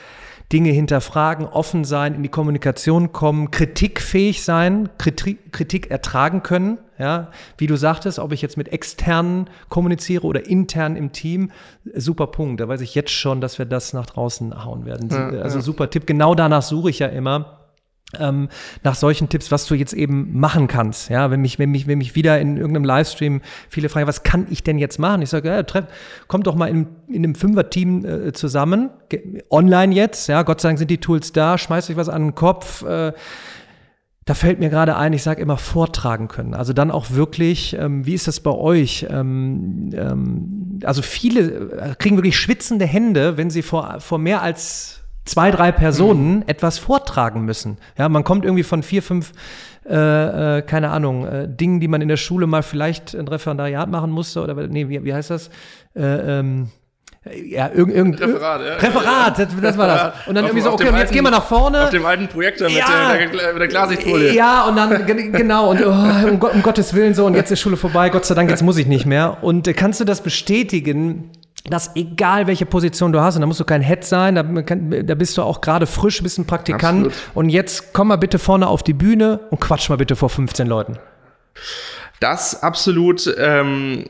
Dinge hinterfragen, offen sein, in die Kommunikation kommen, kritikfähig sein, Kritik, Kritik ertragen können. Ja, wie du sagtest, ob ich jetzt mit externen kommuniziere oder intern im Team, super Punkt. Da weiß ich jetzt schon, dass wir das nach draußen hauen werden. Ja, also ja. super Tipp. Genau danach suche ich ja immer ähm, nach solchen Tipps, was du jetzt eben machen kannst. Ja, wenn mich, wenn mich, wenn mich wieder in irgendeinem Livestream viele fragen, was kann ich denn jetzt machen? Ich sage, ja, treff, kommt doch mal in, in einem Fünfer-Team äh, zusammen, online jetzt. Ja, Gott sei Dank sind die Tools da. Schmeißt euch was an den Kopf. Äh, da fällt mir gerade ein, ich sage immer vortragen können. Also dann auch wirklich, ähm, wie ist das bei euch? Ähm, ähm, also viele äh, kriegen wirklich schwitzende Hände, wenn sie vor, vor mehr als zwei, drei Personen mhm. etwas vortragen müssen. Ja, man kommt irgendwie von vier, fünf, äh, äh, keine Ahnung, äh, Dingen, die man in der Schule mal vielleicht ein Referendariat machen musste oder nee, wie, wie heißt das? Äh, ähm, ja, irgend, irgend, Referat, ja. Referat, das, das war das. Und dann auf, irgendwie so, okay, und jetzt gehen wir nach vorne. Auf dem alten Projektor mit, ja, der, mit der Klarsichtfolie. Ja, und dann, genau, und oh, um, um, Gottes Willen so, und jetzt ist Schule vorbei, Gott sei Dank, jetzt muss ich nicht mehr. Und äh, kannst du das bestätigen, dass egal welche Position du hast, und da musst du kein Head sein, da, da bist du auch gerade frisch, bist ein Praktikant. Absolut. Und jetzt komm mal bitte vorne auf die Bühne und quatsch mal bitte vor 15 Leuten. Das absolut. Ähm,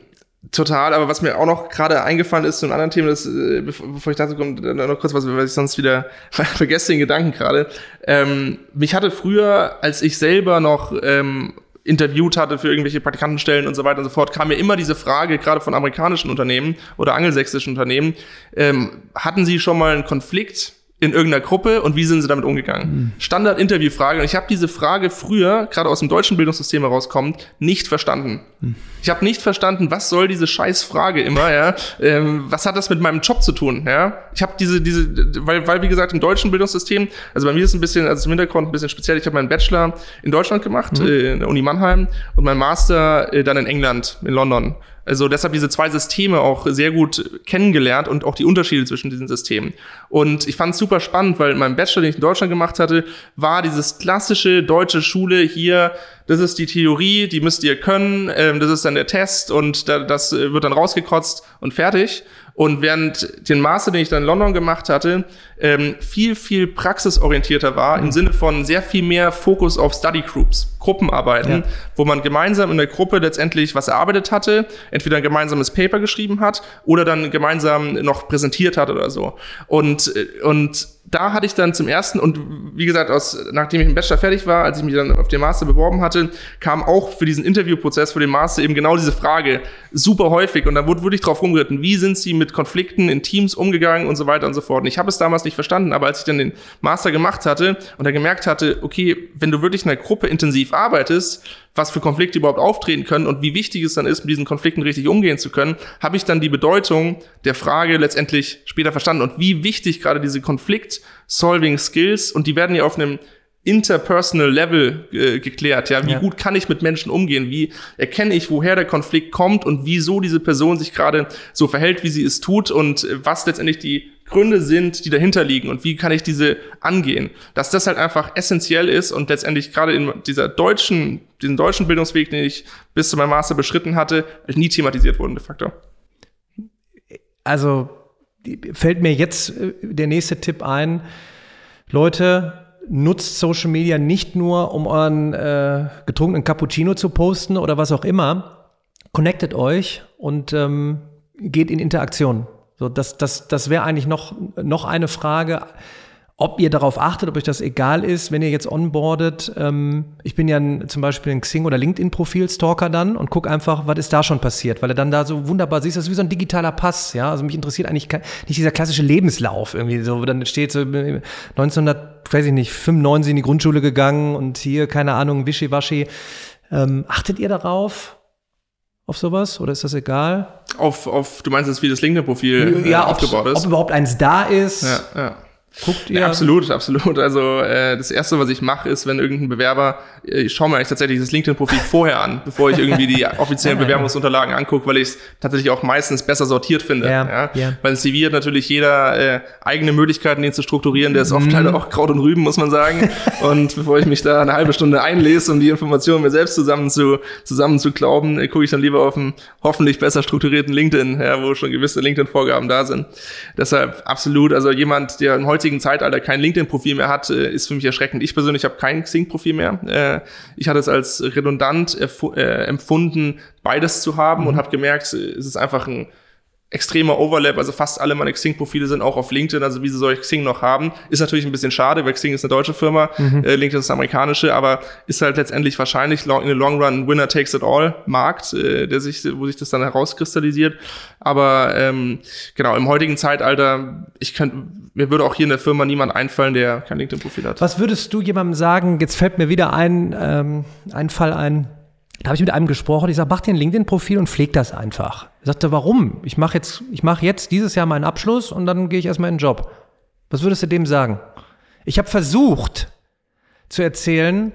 Total, aber was mir auch noch gerade eingefallen ist zu einem anderen Thema, das, äh, bevor ich dazu komme, noch kurz was, weil ich sonst wieder [LAUGHS] vergesse den Gedanken gerade. Ähm, mich hatte früher, als ich selber noch ähm, interviewt hatte für irgendwelche Praktikantenstellen und so weiter und so fort, kam mir immer diese Frage, gerade von amerikanischen Unternehmen oder angelsächsischen Unternehmen, ähm, hatten Sie schon mal einen Konflikt in irgendeiner Gruppe und wie sind sie damit umgegangen? Mhm. Standard-Interviewfrage. Und ich habe diese Frage früher, gerade aus dem deutschen Bildungssystem herauskommt, nicht verstanden. Mhm. Ich habe nicht verstanden, was soll diese Scheißfrage immer, ja? Ähm, was hat das mit meinem Job zu tun, ja? Ich habe diese, diese, weil, weil wie gesagt im deutschen Bildungssystem, also bei mir ist es ein bisschen, also im Hintergrund ein bisschen speziell. Ich habe meinen Bachelor in Deutschland gemacht, mhm. äh, in der Uni Mannheim und meinen Master äh, dann in England, in London. Also deshalb diese zwei Systeme auch sehr gut kennengelernt und auch die Unterschiede zwischen diesen Systemen. Und ich fand es super spannend, weil mein Bachelor, den ich in Deutschland gemacht hatte, war dieses klassische deutsche Schule hier, das ist die Theorie, die müsst ihr können, ähm, das ist dann der Test und da, das wird dann rausgekotzt und fertig. Und während den Master, den ich dann in London gemacht hatte, ähm, viel, viel praxisorientierter war, im Sinne von sehr viel mehr Fokus auf Study Groups, Gruppenarbeiten, ja. wo man gemeinsam in der Gruppe letztendlich was erarbeitet hatte, entweder ein gemeinsames Paper geschrieben hat oder dann gemeinsam noch präsentiert hat oder so. Und, äh, und da hatte ich dann zum ersten, und wie gesagt, aus, nachdem ich im Bachelor fertig war, als ich mich dann auf den Master beworben hatte, kam auch für diesen Interviewprozess für den Master eben genau diese Frage super häufig. Und da wurde wirklich drauf rumgeritten, wie sind sie mit Konflikten in Teams umgegangen und so weiter und so fort. Und ich habe es damals nicht verstanden, aber als ich dann den Master gemacht hatte und dann gemerkt hatte, okay, wenn du wirklich in einer Gruppe intensiv arbeitest, was für Konflikte überhaupt auftreten können und wie wichtig es dann ist, mit diesen Konflikten richtig umgehen zu können, habe ich dann die Bedeutung der Frage letztendlich später verstanden und wie wichtig gerade diese Konflikt-Solving-Skills und die werden ja auf einem interpersonal Level äh, geklärt. Ja, wie ja. gut kann ich mit Menschen umgehen? Wie erkenne ich, woher der Konflikt kommt und wieso diese Person sich gerade so verhält, wie sie es tut und äh, was letztendlich die Gründe sind, die dahinter liegen und wie kann ich diese angehen? Dass das halt einfach essentiell ist und letztendlich gerade in dieser deutschen, diesen deutschen Bildungsweg, den ich bis zu meinem Master beschritten hatte, nie thematisiert wurden de facto. Also fällt mir jetzt äh, der nächste Tipp ein. Leute, nutzt Social Media nicht nur, um euren äh, getrunkenen Cappuccino zu posten oder was auch immer. Connectet euch und ähm, geht in Interaktion. So, das, das, das wäre eigentlich noch, noch eine Frage, ob ihr darauf achtet, ob euch das egal ist, wenn ihr jetzt onboardet. Ähm, ich bin ja ein, zum Beispiel ein Xing- oder LinkedIn-Profil-Stalker dann und guck einfach, was ist da schon passiert, weil er dann da so wunderbar siehst, das ist wie so ein digitaler Pass, ja. Also mich interessiert eigentlich nicht dieser klassische Lebenslauf irgendwie, so, wo dann steht so 1900, weiß ich nicht, 95 in die Grundschule gegangen und hier, keine Ahnung, Wischiwaschi. Ähm, achtet ihr darauf? Auf sowas oder ist das egal? Auf, auf du meinst jetzt, wie das LinkedIn-Profil ja, äh, aufgebaut ist? Ob überhaupt eins da ist. Ja, ja. Guckt ihr? Ja, absolut, absolut. Also äh, das Erste, was ich mache, ist, wenn irgendein Bewerber, äh, ich schaue mir eigentlich tatsächlich das LinkedIn-Profil vorher an, bevor ich irgendwie die [LAUGHS] offiziellen Bewerbungsunterlagen angucke, weil ich es tatsächlich auch meistens besser sortiert finde. Ja, ja. ja. Weil ein CV hat natürlich jeder äh, eigene Möglichkeiten, den zu strukturieren. Der ist oft mhm. leider auch Kraut und Rüben, muss man sagen. [LAUGHS] und bevor ich mich da eine halbe Stunde einlese, um die Informationen mir selbst zusammen zu, zusammen zu glauben, äh, gucke ich dann lieber auf einen hoffentlich besser strukturierten LinkedIn, ja, wo schon gewisse LinkedIn-Vorgaben da sind. Deshalb absolut, also jemand, der im heutigen Zeitalter kein LinkedIn-Profil mehr hat, äh, ist für mich erschreckend. Ich persönlich habe kein Xing-Profil mehr. Äh, ich hatte es als redundant äh, empfunden, beides zu haben mhm. und habe gemerkt, es ist einfach ein extremer Overlap, also fast alle meine Xing-Profile sind auch auf LinkedIn, also wie sie soll ich Xing noch haben. Ist natürlich ein bisschen schade, weil Xing ist eine deutsche Firma, mhm. äh, LinkedIn ist eine amerikanische, aber ist halt letztendlich wahrscheinlich long, in the long run Winner takes it all Markt, äh, der sich, wo sich das dann herauskristallisiert. Aber ähm, genau, im heutigen Zeitalter, ich könnte, mir würde auch hier in der Firma niemand einfallen, der kein LinkedIn-Profil hat. Was würdest du jemandem sagen, jetzt fällt mir wieder ein, ähm, ein Fall ein, da habe ich mit einem gesprochen, ich sage, mach dir ein LinkedIn-Profil und pfleg das einfach. Er sagte, warum? Ich mache jetzt, ich mache jetzt dieses Jahr meinen Abschluss und dann gehe ich erstmal in den Job. Was würdest du dem sagen? Ich habe versucht zu erzählen,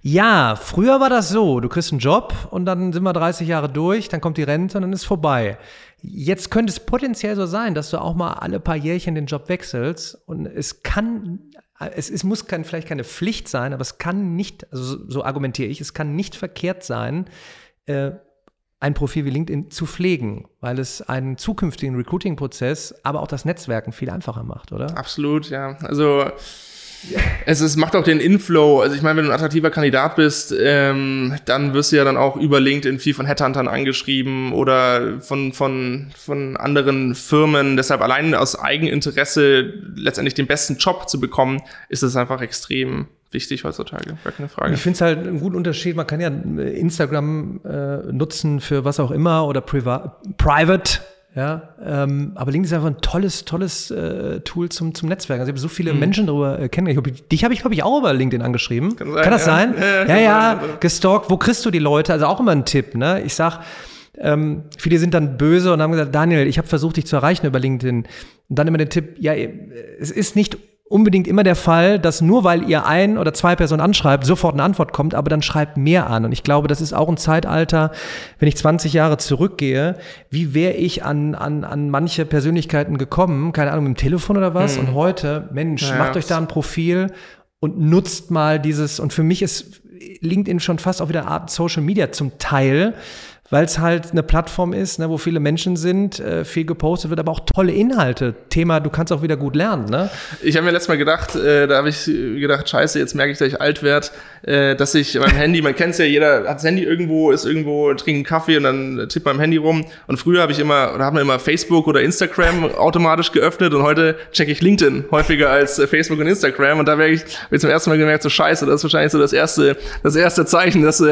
ja, früher war das so, du kriegst einen Job und dann sind wir 30 Jahre durch, dann kommt die Rente und dann ist vorbei. Jetzt könnte es potenziell so sein, dass du auch mal alle paar Jährchen den Job wechselst und es kann es, es muss kein, vielleicht keine Pflicht sein, aber es kann nicht, also so, so argumentiere ich, es kann nicht verkehrt sein, äh, ein Profil wie LinkedIn zu pflegen, weil es einen zukünftigen Recruiting-Prozess, aber auch das Netzwerken viel einfacher macht, oder? Absolut, ja. Also es ist, macht auch den Inflow. Also ich meine, wenn du ein attraktiver Kandidat bist, ähm, dann wirst du ja dann auch über LinkedIn viel von Headhuntern angeschrieben oder von, von, von anderen Firmen. Deshalb allein aus Eigeninteresse letztendlich den besten Job zu bekommen, ist es einfach extrem wichtig heutzutage. Gar keine Frage. Ich finde es halt einen guten Unterschied. Man kann ja Instagram äh, nutzen für was auch immer oder Private ja, ähm, aber LinkedIn ist einfach ein tolles, tolles äh, Tool zum, zum Netzwerk. Also ich habe so viele mhm. Menschen darüber äh, kennengelernt. Dich habe ich, glaube ich, auch über LinkedIn angeschrieben. Kann, sein, Kann das ja. sein? Ja, ja, ja gestalkt. Wo kriegst du die Leute? Also auch immer ein Tipp. Ne? Ich sag, ähm, viele sind dann böse und haben gesagt, Daniel, ich habe versucht, dich zu erreichen über LinkedIn. Und dann immer den Tipp, ja, es ist nicht unbedingt immer der Fall, dass nur weil ihr ein oder zwei Personen anschreibt, sofort eine Antwort kommt, aber dann schreibt mehr an. Und ich glaube, das ist auch ein Zeitalter, wenn ich 20 Jahre zurückgehe, wie wäre ich an, an, an manche Persönlichkeiten gekommen, keine Ahnung, mit dem Telefon oder was? Hm. Und heute, Mensch, naja. macht euch da ein Profil und nutzt mal dieses, und für mich ist LinkedIn schon fast auch wieder eine Art Social Media zum Teil, weil es halt eine Plattform ist, ne, wo viele Menschen sind, äh, viel gepostet wird, aber auch tolle Inhalte. Thema, du kannst auch wieder gut lernen. Ne? Ich habe mir letztes Mal gedacht, äh, da habe ich gedacht, scheiße, jetzt merke ich, dass ich alt werde, äh, dass ich mein Handy, man kennt es ja, jeder hat das Handy irgendwo, ist irgendwo, trinkt einen Kaffee und dann tippt man im Handy rum. Und früher habe ich immer, oder haben wir immer Facebook oder Instagram automatisch geöffnet und heute checke ich LinkedIn häufiger als äh, Facebook und Instagram. Und da wäre ich, hab ich zum ersten Mal gemerkt, so scheiße, das ist wahrscheinlich so das erste, das erste Zeichen, dass,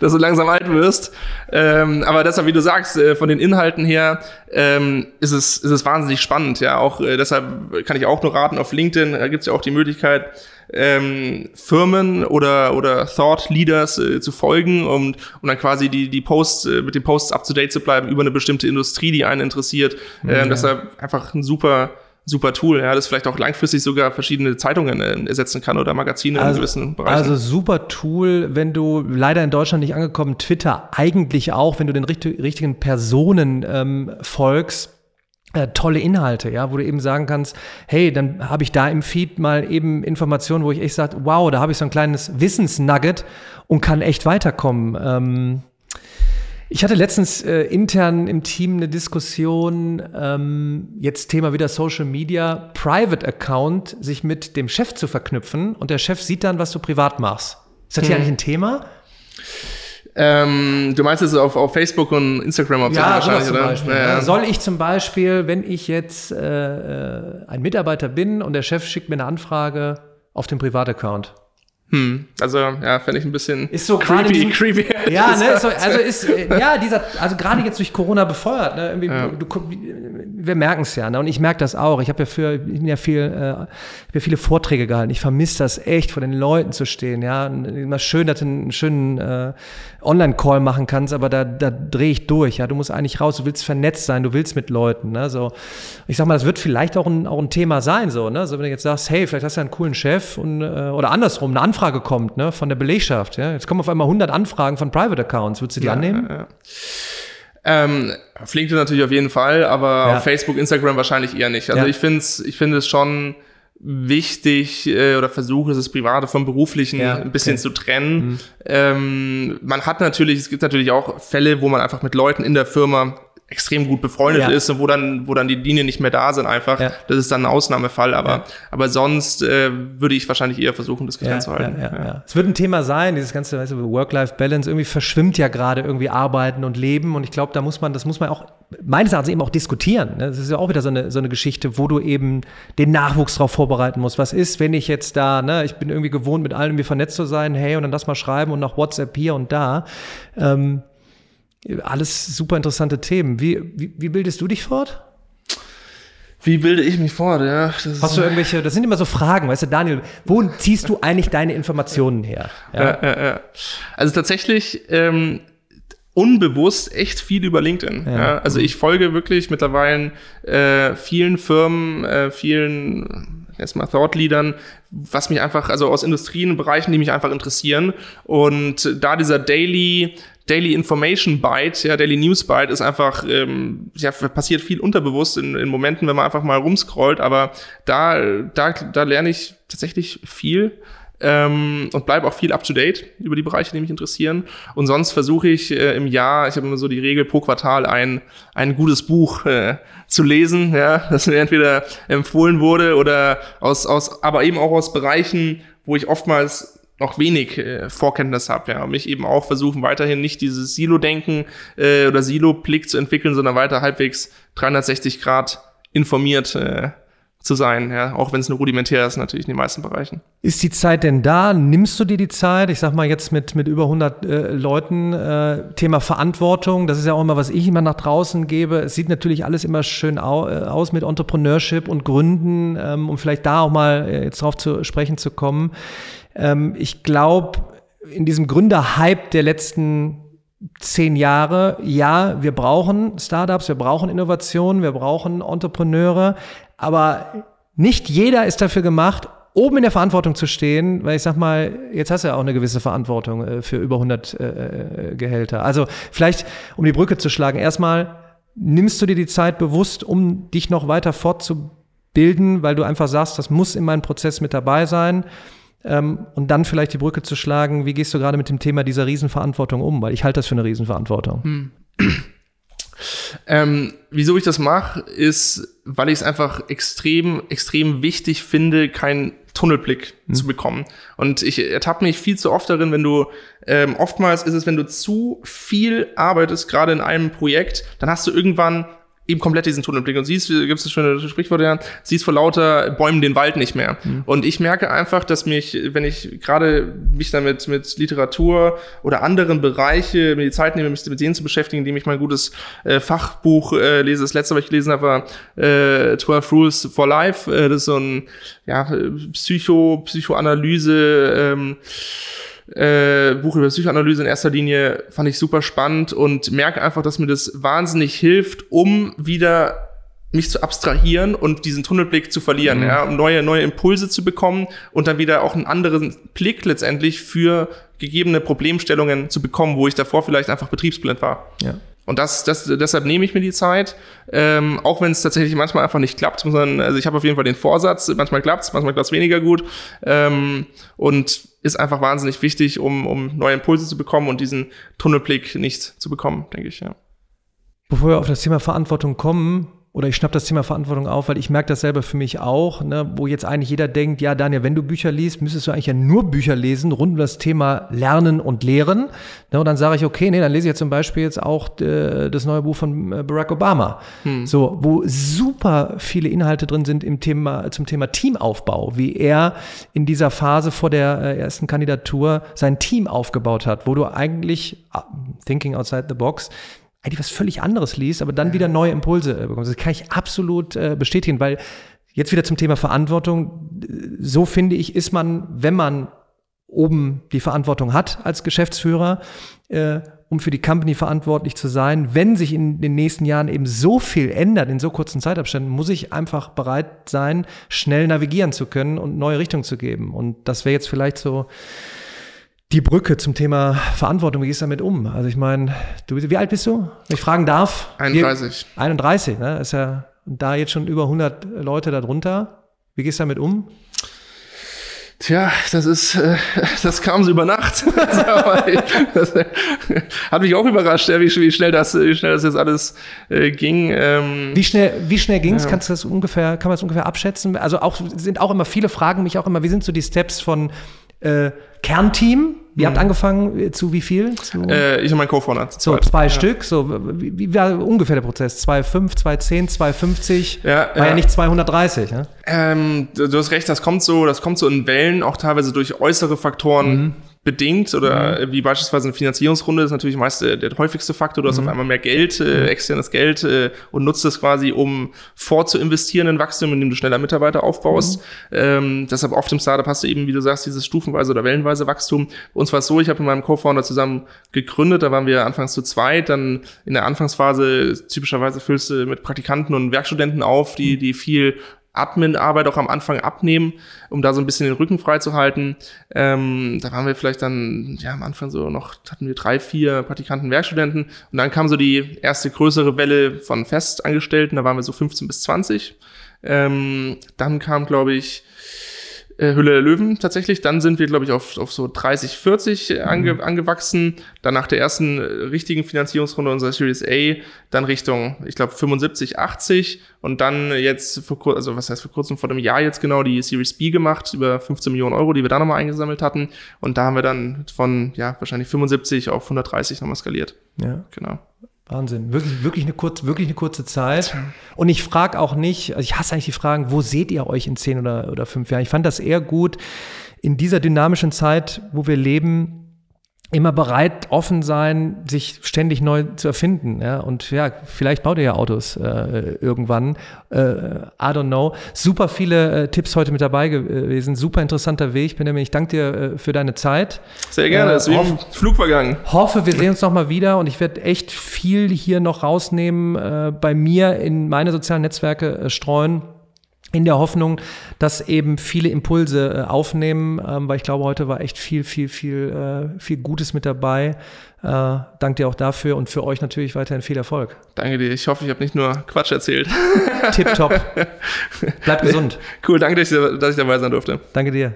dass du langsam alt wirst. Ähm, aber deshalb, wie du sagst, äh, von den Inhalten her ähm, ist, es, ist es wahnsinnig spannend. Ja, auch äh, deshalb kann ich auch nur raten, auf LinkedIn da gibt es ja auch die Möglichkeit, ähm, Firmen oder, oder Thought Leaders äh, zu folgen und, und dann quasi die, die Posts, äh, mit den Posts up to date zu bleiben über eine bestimmte Industrie, die einen interessiert. Ähm, ja. Deshalb einfach ein super, super Tool, ja, das vielleicht auch langfristig sogar verschiedene Zeitungen äh, ersetzen kann oder Magazine also, in gewissen Bereichen. Also super Tool, wenn du leider in Deutschland nicht angekommen, Twitter eigentlich auch, wenn du den richtig, richtigen Personen ähm, folgst, äh, tolle Inhalte, ja, wo du eben sagen kannst, hey, dann habe ich da im Feed mal eben Informationen, wo ich echt sage, wow, da habe ich so ein kleines Wissensnugget und kann echt weiterkommen. Ähm, ich hatte letztens äh, intern im Team eine Diskussion, ähm, jetzt Thema wieder Social Media, Private Account, sich mit dem Chef zu verknüpfen und der Chef sieht dann, was du privat machst. Ist das hm. hier eigentlich ein Thema? Ähm, du meinst es auf, auf Facebook und Instagram auf ja, wahrscheinlich, zum Beispiel. Ja, ja. Soll ich zum Beispiel, wenn ich jetzt äh, äh, ein Mitarbeiter bin und der Chef schickt mir eine Anfrage auf den Privataccount, hm, also ja, fände ich ein bisschen ist so creepy, diesem, creepy. Ja, ne, so, [LAUGHS] also ist äh, ja dieser, also gerade jetzt durch Corona befeuert. Ne, irgendwie, ja. du, wir merken es ja, ne, und ich merke das auch. Ich habe ja für, ich bin ja viel, äh, ja viele Vorträge gehalten. Ich vermisse das echt, vor den Leuten zu stehen. Ja, immer schön, dass du einen schönen äh, Online-Call machen kannst, aber da, da drehe ich durch. Ja, du musst eigentlich raus. Du willst vernetzt sein, du willst mit Leuten. Ne, so, ich sag mal, das wird vielleicht auch ein, auch ein Thema sein, so. Ne, so wenn du jetzt sagst, hey, vielleicht hast du ja einen coolen Chef und äh, oder andersrum eine Anfrage kommt ne, von der Belegschaft. Ja? Jetzt kommen auf einmal 100 Anfragen von Private Accounts. Würdest du die ja, annehmen? Ja, Ähm, auf LinkedIn natürlich auf jeden Fall, aber ja. auf Facebook, Instagram wahrscheinlich eher nicht. Also ja. ich finde es ich finde es schon wichtig äh, oder versuche es das Private vom Beruflichen ja, ein bisschen okay. zu trennen. Mhm. Ähm, man hat natürlich, es gibt natürlich auch Fälle, wo man einfach mit Leuten in der Firma extrem gut befreundet ja. ist und wo dann, wo dann die Linien nicht mehr da sind einfach. Ja. Das ist dann ein Ausnahmefall, aber, ja. aber sonst äh, würde ich wahrscheinlich eher versuchen, das getrennt zu halten. Es wird ein Thema sein, dieses ganze weißt du, Work-Life-Balance, irgendwie verschwimmt ja gerade irgendwie Arbeiten und Leben und ich glaube, da muss man, das muss man auch meines Erachtens eben auch diskutieren. Ne? Das ist ja auch wieder so eine, so eine Geschichte, wo du eben den Nachwuchs darauf vorbereiten musst. Was ist, wenn ich jetzt da, ne, ich bin irgendwie gewohnt, mit allen irgendwie vernetzt zu sein, hey, und dann das mal schreiben und noch WhatsApp hier und da. Ähm, alles super interessante Themen. Wie, wie, wie bildest du dich fort? Wie bilde ich mich fort? Ja, Hast du irgendwelche, das sind immer so Fragen, weißt du, Daniel, wo ziehst du eigentlich deine Informationen her? Ja, ja, ja. Also tatsächlich ähm, unbewusst echt viel über LinkedIn. Also ich folge wirklich mittlerweile äh, vielen Firmen, äh, vielen erstmal Thought-Leadern, was mich einfach, also aus Industrien, Bereichen, die mich einfach interessieren. Und da dieser Daily Daily Information Byte, ja, Daily News Byte ist einfach, ähm, ja, passiert viel unterbewusst in, in Momenten, wenn man einfach mal rumscrollt, aber da, da, da lerne ich tatsächlich viel ähm, und bleibe auch viel up to date über die Bereiche, die mich interessieren. Und sonst versuche ich äh, im Jahr, ich habe immer so die Regel pro Quartal ein, ein gutes Buch äh, zu lesen, ja, [LAUGHS] das mir entweder empfohlen wurde oder aus, aus, aber eben auch aus Bereichen, wo ich oftmals noch wenig äh, Vorkenntnis habe, ja, und mich eben auch versuchen, weiterhin nicht dieses Silo-Denken äh, oder Silo-Blick zu entwickeln, sondern weiter halbwegs 360 Grad informiert äh, zu sein, ja, auch wenn es nur rudimentär ist, natürlich in den meisten Bereichen. Ist die Zeit denn da? Nimmst du dir die Zeit? Ich sag mal jetzt mit, mit über 100 äh, Leuten, äh, Thema Verantwortung, das ist ja auch immer, was ich immer nach draußen gebe. Es sieht natürlich alles immer schön au äh, aus mit Entrepreneurship und Gründen, ähm, um vielleicht da auch mal äh, jetzt drauf zu sprechen zu kommen. Ähm, ich glaube, in diesem Gründerhype der letzten zehn Jahre, ja, wir brauchen Startups, wir brauchen Innovationen, wir brauchen Entrepreneure, aber nicht jeder ist dafür gemacht, oben in der Verantwortung zu stehen, weil ich sag mal, jetzt hast du ja auch eine gewisse Verantwortung äh, für über 100 äh, äh, Gehälter. Also vielleicht, um die Brücke zu schlagen, erstmal nimmst du dir die Zeit bewusst, um dich noch weiter fortzubilden, weil du einfach sagst, das muss in meinem Prozess mit dabei sein. Ähm, und dann vielleicht die Brücke zu schlagen, wie gehst du gerade mit dem Thema dieser Riesenverantwortung um? Weil ich halte das für eine Riesenverantwortung. Hm. [CLEARS THROAT] Ähm, wieso ich das mache, ist, weil ich es einfach extrem, extrem wichtig finde, keinen Tunnelblick mhm. zu bekommen. Und ich ertappe mich viel zu oft darin, wenn du, ähm, oftmals ist es, wenn du zu viel arbeitest, gerade in einem Projekt, dann hast du irgendwann eben komplett diesen Tunnelblick und siehst, gibt es schöne Sprichwort ja, siehst vor lauter Bäumen den Wald nicht mehr. Mhm. Und ich merke einfach, dass mich, wenn ich gerade mich damit mit Literatur oder anderen Bereiche mir die Zeit nehme, mich mit denen zu beschäftigen, indem ich mein gutes äh, Fachbuch äh, lese. Das letzte, was ich gelesen habe, war äh, 12 Rules for Life. Äh, das ist so ein ja, Psycho, Psychoanalyse, ähm, äh, Buch über Psychoanalyse in erster Linie fand ich super spannend und merke einfach, dass mir das wahnsinnig hilft, um wieder mich zu abstrahieren und diesen Tunnelblick zu verlieren, mhm. ja, um neue, neue Impulse zu bekommen und dann wieder auch einen anderen Blick letztendlich für gegebene Problemstellungen zu bekommen, wo ich davor vielleicht einfach betriebsblind war. Ja. Und das, das, deshalb nehme ich mir die Zeit, ähm, auch wenn es tatsächlich manchmal einfach nicht klappt. Sondern, also ich habe auf jeden Fall den Vorsatz, manchmal klappt's, manchmal klappt's weniger gut. Ähm, und ist einfach wahnsinnig wichtig, um, um neue Impulse zu bekommen und diesen Tunnelblick nicht zu bekommen, denke ich, ja. Bevor wir auf das Thema Verantwortung kommen, oder ich schnapp das Thema Verantwortung auf, weil ich merke das selber für mich auch, ne, wo jetzt eigentlich jeder denkt, ja Daniel, wenn du Bücher liest, müsstest du eigentlich ja nur Bücher lesen rund um das Thema Lernen und Lehren. Ne, und dann sage ich, okay, nee, dann lese ich jetzt zum Beispiel jetzt auch äh, das neue Buch von äh, Barack Obama, hm. so wo super viele Inhalte drin sind im Thema zum Thema Teamaufbau, wie er in dieser Phase vor der äh, ersten Kandidatur sein Team aufgebaut hat, wo du eigentlich uh, thinking outside the box eigentlich was völlig anderes liest, aber dann wieder neue Impulse äh, bekommst. Das kann ich absolut äh, bestätigen, weil jetzt wieder zum Thema Verantwortung. So finde ich, ist man, wenn man oben die Verantwortung hat als Geschäftsführer, äh, um für die Company verantwortlich zu sein. Wenn sich in den nächsten Jahren eben so viel ändert in so kurzen Zeitabständen, muss ich einfach bereit sein, schnell navigieren zu können und neue Richtungen zu geben. Und das wäre jetzt vielleicht so die Brücke zum Thema Verantwortung. Wie gehst du damit um? Also ich meine, du wie alt bist du? Wenn ich fragen darf. 31. Wie, 31, ne? Ist ja da jetzt schon über 100 Leute darunter. Wie gehst du damit um? Tja, das ist, äh, [LAUGHS] das kam so über Nacht. [LAUGHS] das hat mich auch überrascht, wie, wie, schnell das, wie schnell das jetzt alles äh, ging. Ähm, wie schnell, wie schnell ging's? Ja. Kannst du das ungefähr, kann man das ungefähr abschätzen? Also auch sind auch immer viele fragen mich auch immer, wie sind so die Steps von äh, Kernteam. Ihr mhm. habt angefangen zu wie viel? Zu äh, ich und mein Co-Founder. So zwei ja. Stück. So wie, wie, war ungefähr der Prozess? 2,5, 2,10, 2,50? Ja, war ja, ja nicht 230. Ne? Ähm, du, du hast recht. Das kommt so, das kommt so in Wellen, auch teilweise durch äußere Faktoren. Mhm bedingt oder mhm. wie beispielsweise eine Finanzierungsrunde ist natürlich meist der, der häufigste Faktor. Du hast mhm. auf einmal mehr Geld, äh, mhm. externes Geld äh, und nutzt es quasi, um vorzuinvestieren in Wachstum, indem du schneller Mitarbeiter aufbaust. Mhm. Ähm, deshalb oft im Startup hast du eben, wie du sagst, dieses stufenweise oder wellenweise Wachstum. Bei uns war es so, ich habe mit meinem Co-Founder zusammen gegründet, da waren wir anfangs zu zweit, dann in der Anfangsphase typischerweise füllst du mit Praktikanten und Werkstudenten auf, die, mhm. die viel Admin-Arbeit auch am Anfang abnehmen, um da so ein bisschen den Rücken frei zu halten. Ähm, da waren wir vielleicht dann, ja, am Anfang so noch, hatten wir drei, vier Praktikanten, Werkstudenten und dann kam so die erste größere Welle von Festangestellten, da waren wir so 15 bis 20. Ähm, dann kam, glaube ich, äh, Hülle der Löwen tatsächlich. Dann sind wir, glaube ich, auf, auf so 30, 40 ange, mhm. angewachsen. Dann nach der ersten äh, richtigen Finanzierungsrunde unserer Series A, dann Richtung, ich glaube, 75, 80 und dann jetzt vor kurzem, also was heißt vor kurzem, vor einem Jahr jetzt genau die Series B gemacht, über 15 Millionen Euro, die wir da nochmal eingesammelt hatten. Und da haben wir dann von, ja, wahrscheinlich 75 auf 130 nochmal skaliert. Ja. Genau. Wahnsinn. Wirklich, wirklich, eine, kurz, wirklich eine kurze Zeit. Und ich frage auch nicht, also ich hasse eigentlich die Fragen, wo seht ihr euch in zehn oder, oder fünf Jahren? Ich fand das eher gut, in dieser dynamischen Zeit, wo wir leben, immer bereit, offen sein, sich ständig neu zu erfinden. Ja? Und ja, vielleicht baut ihr ja Autos äh, irgendwann. Äh, I don't know. Super viele äh, Tipps heute mit dabei gewesen. Super interessanter Weg. Benjamin, ich danke dir äh, für deine Zeit. Sehr gerne. Äh, ist wie im Flug vergangen. Hoffe, wir sehen uns nochmal wieder und ich werde echt viel hier noch rausnehmen, äh, bei mir in meine sozialen Netzwerke äh, streuen in der Hoffnung, dass eben viele Impulse äh, aufnehmen, ähm, weil ich glaube, heute war echt viel, viel, viel, äh, viel Gutes mit dabei. Äh, danke dir auch dafür und für euch natürlich weiterhin viel Erfolg. Danke dir. Ich hoffe, ich habe nicht nur Quatsch erzählt. Tipptopp. [LAUGHS] Bleib gesund. Cool, danke, dass ich, dass ich dabei sein durfte. Danke dir.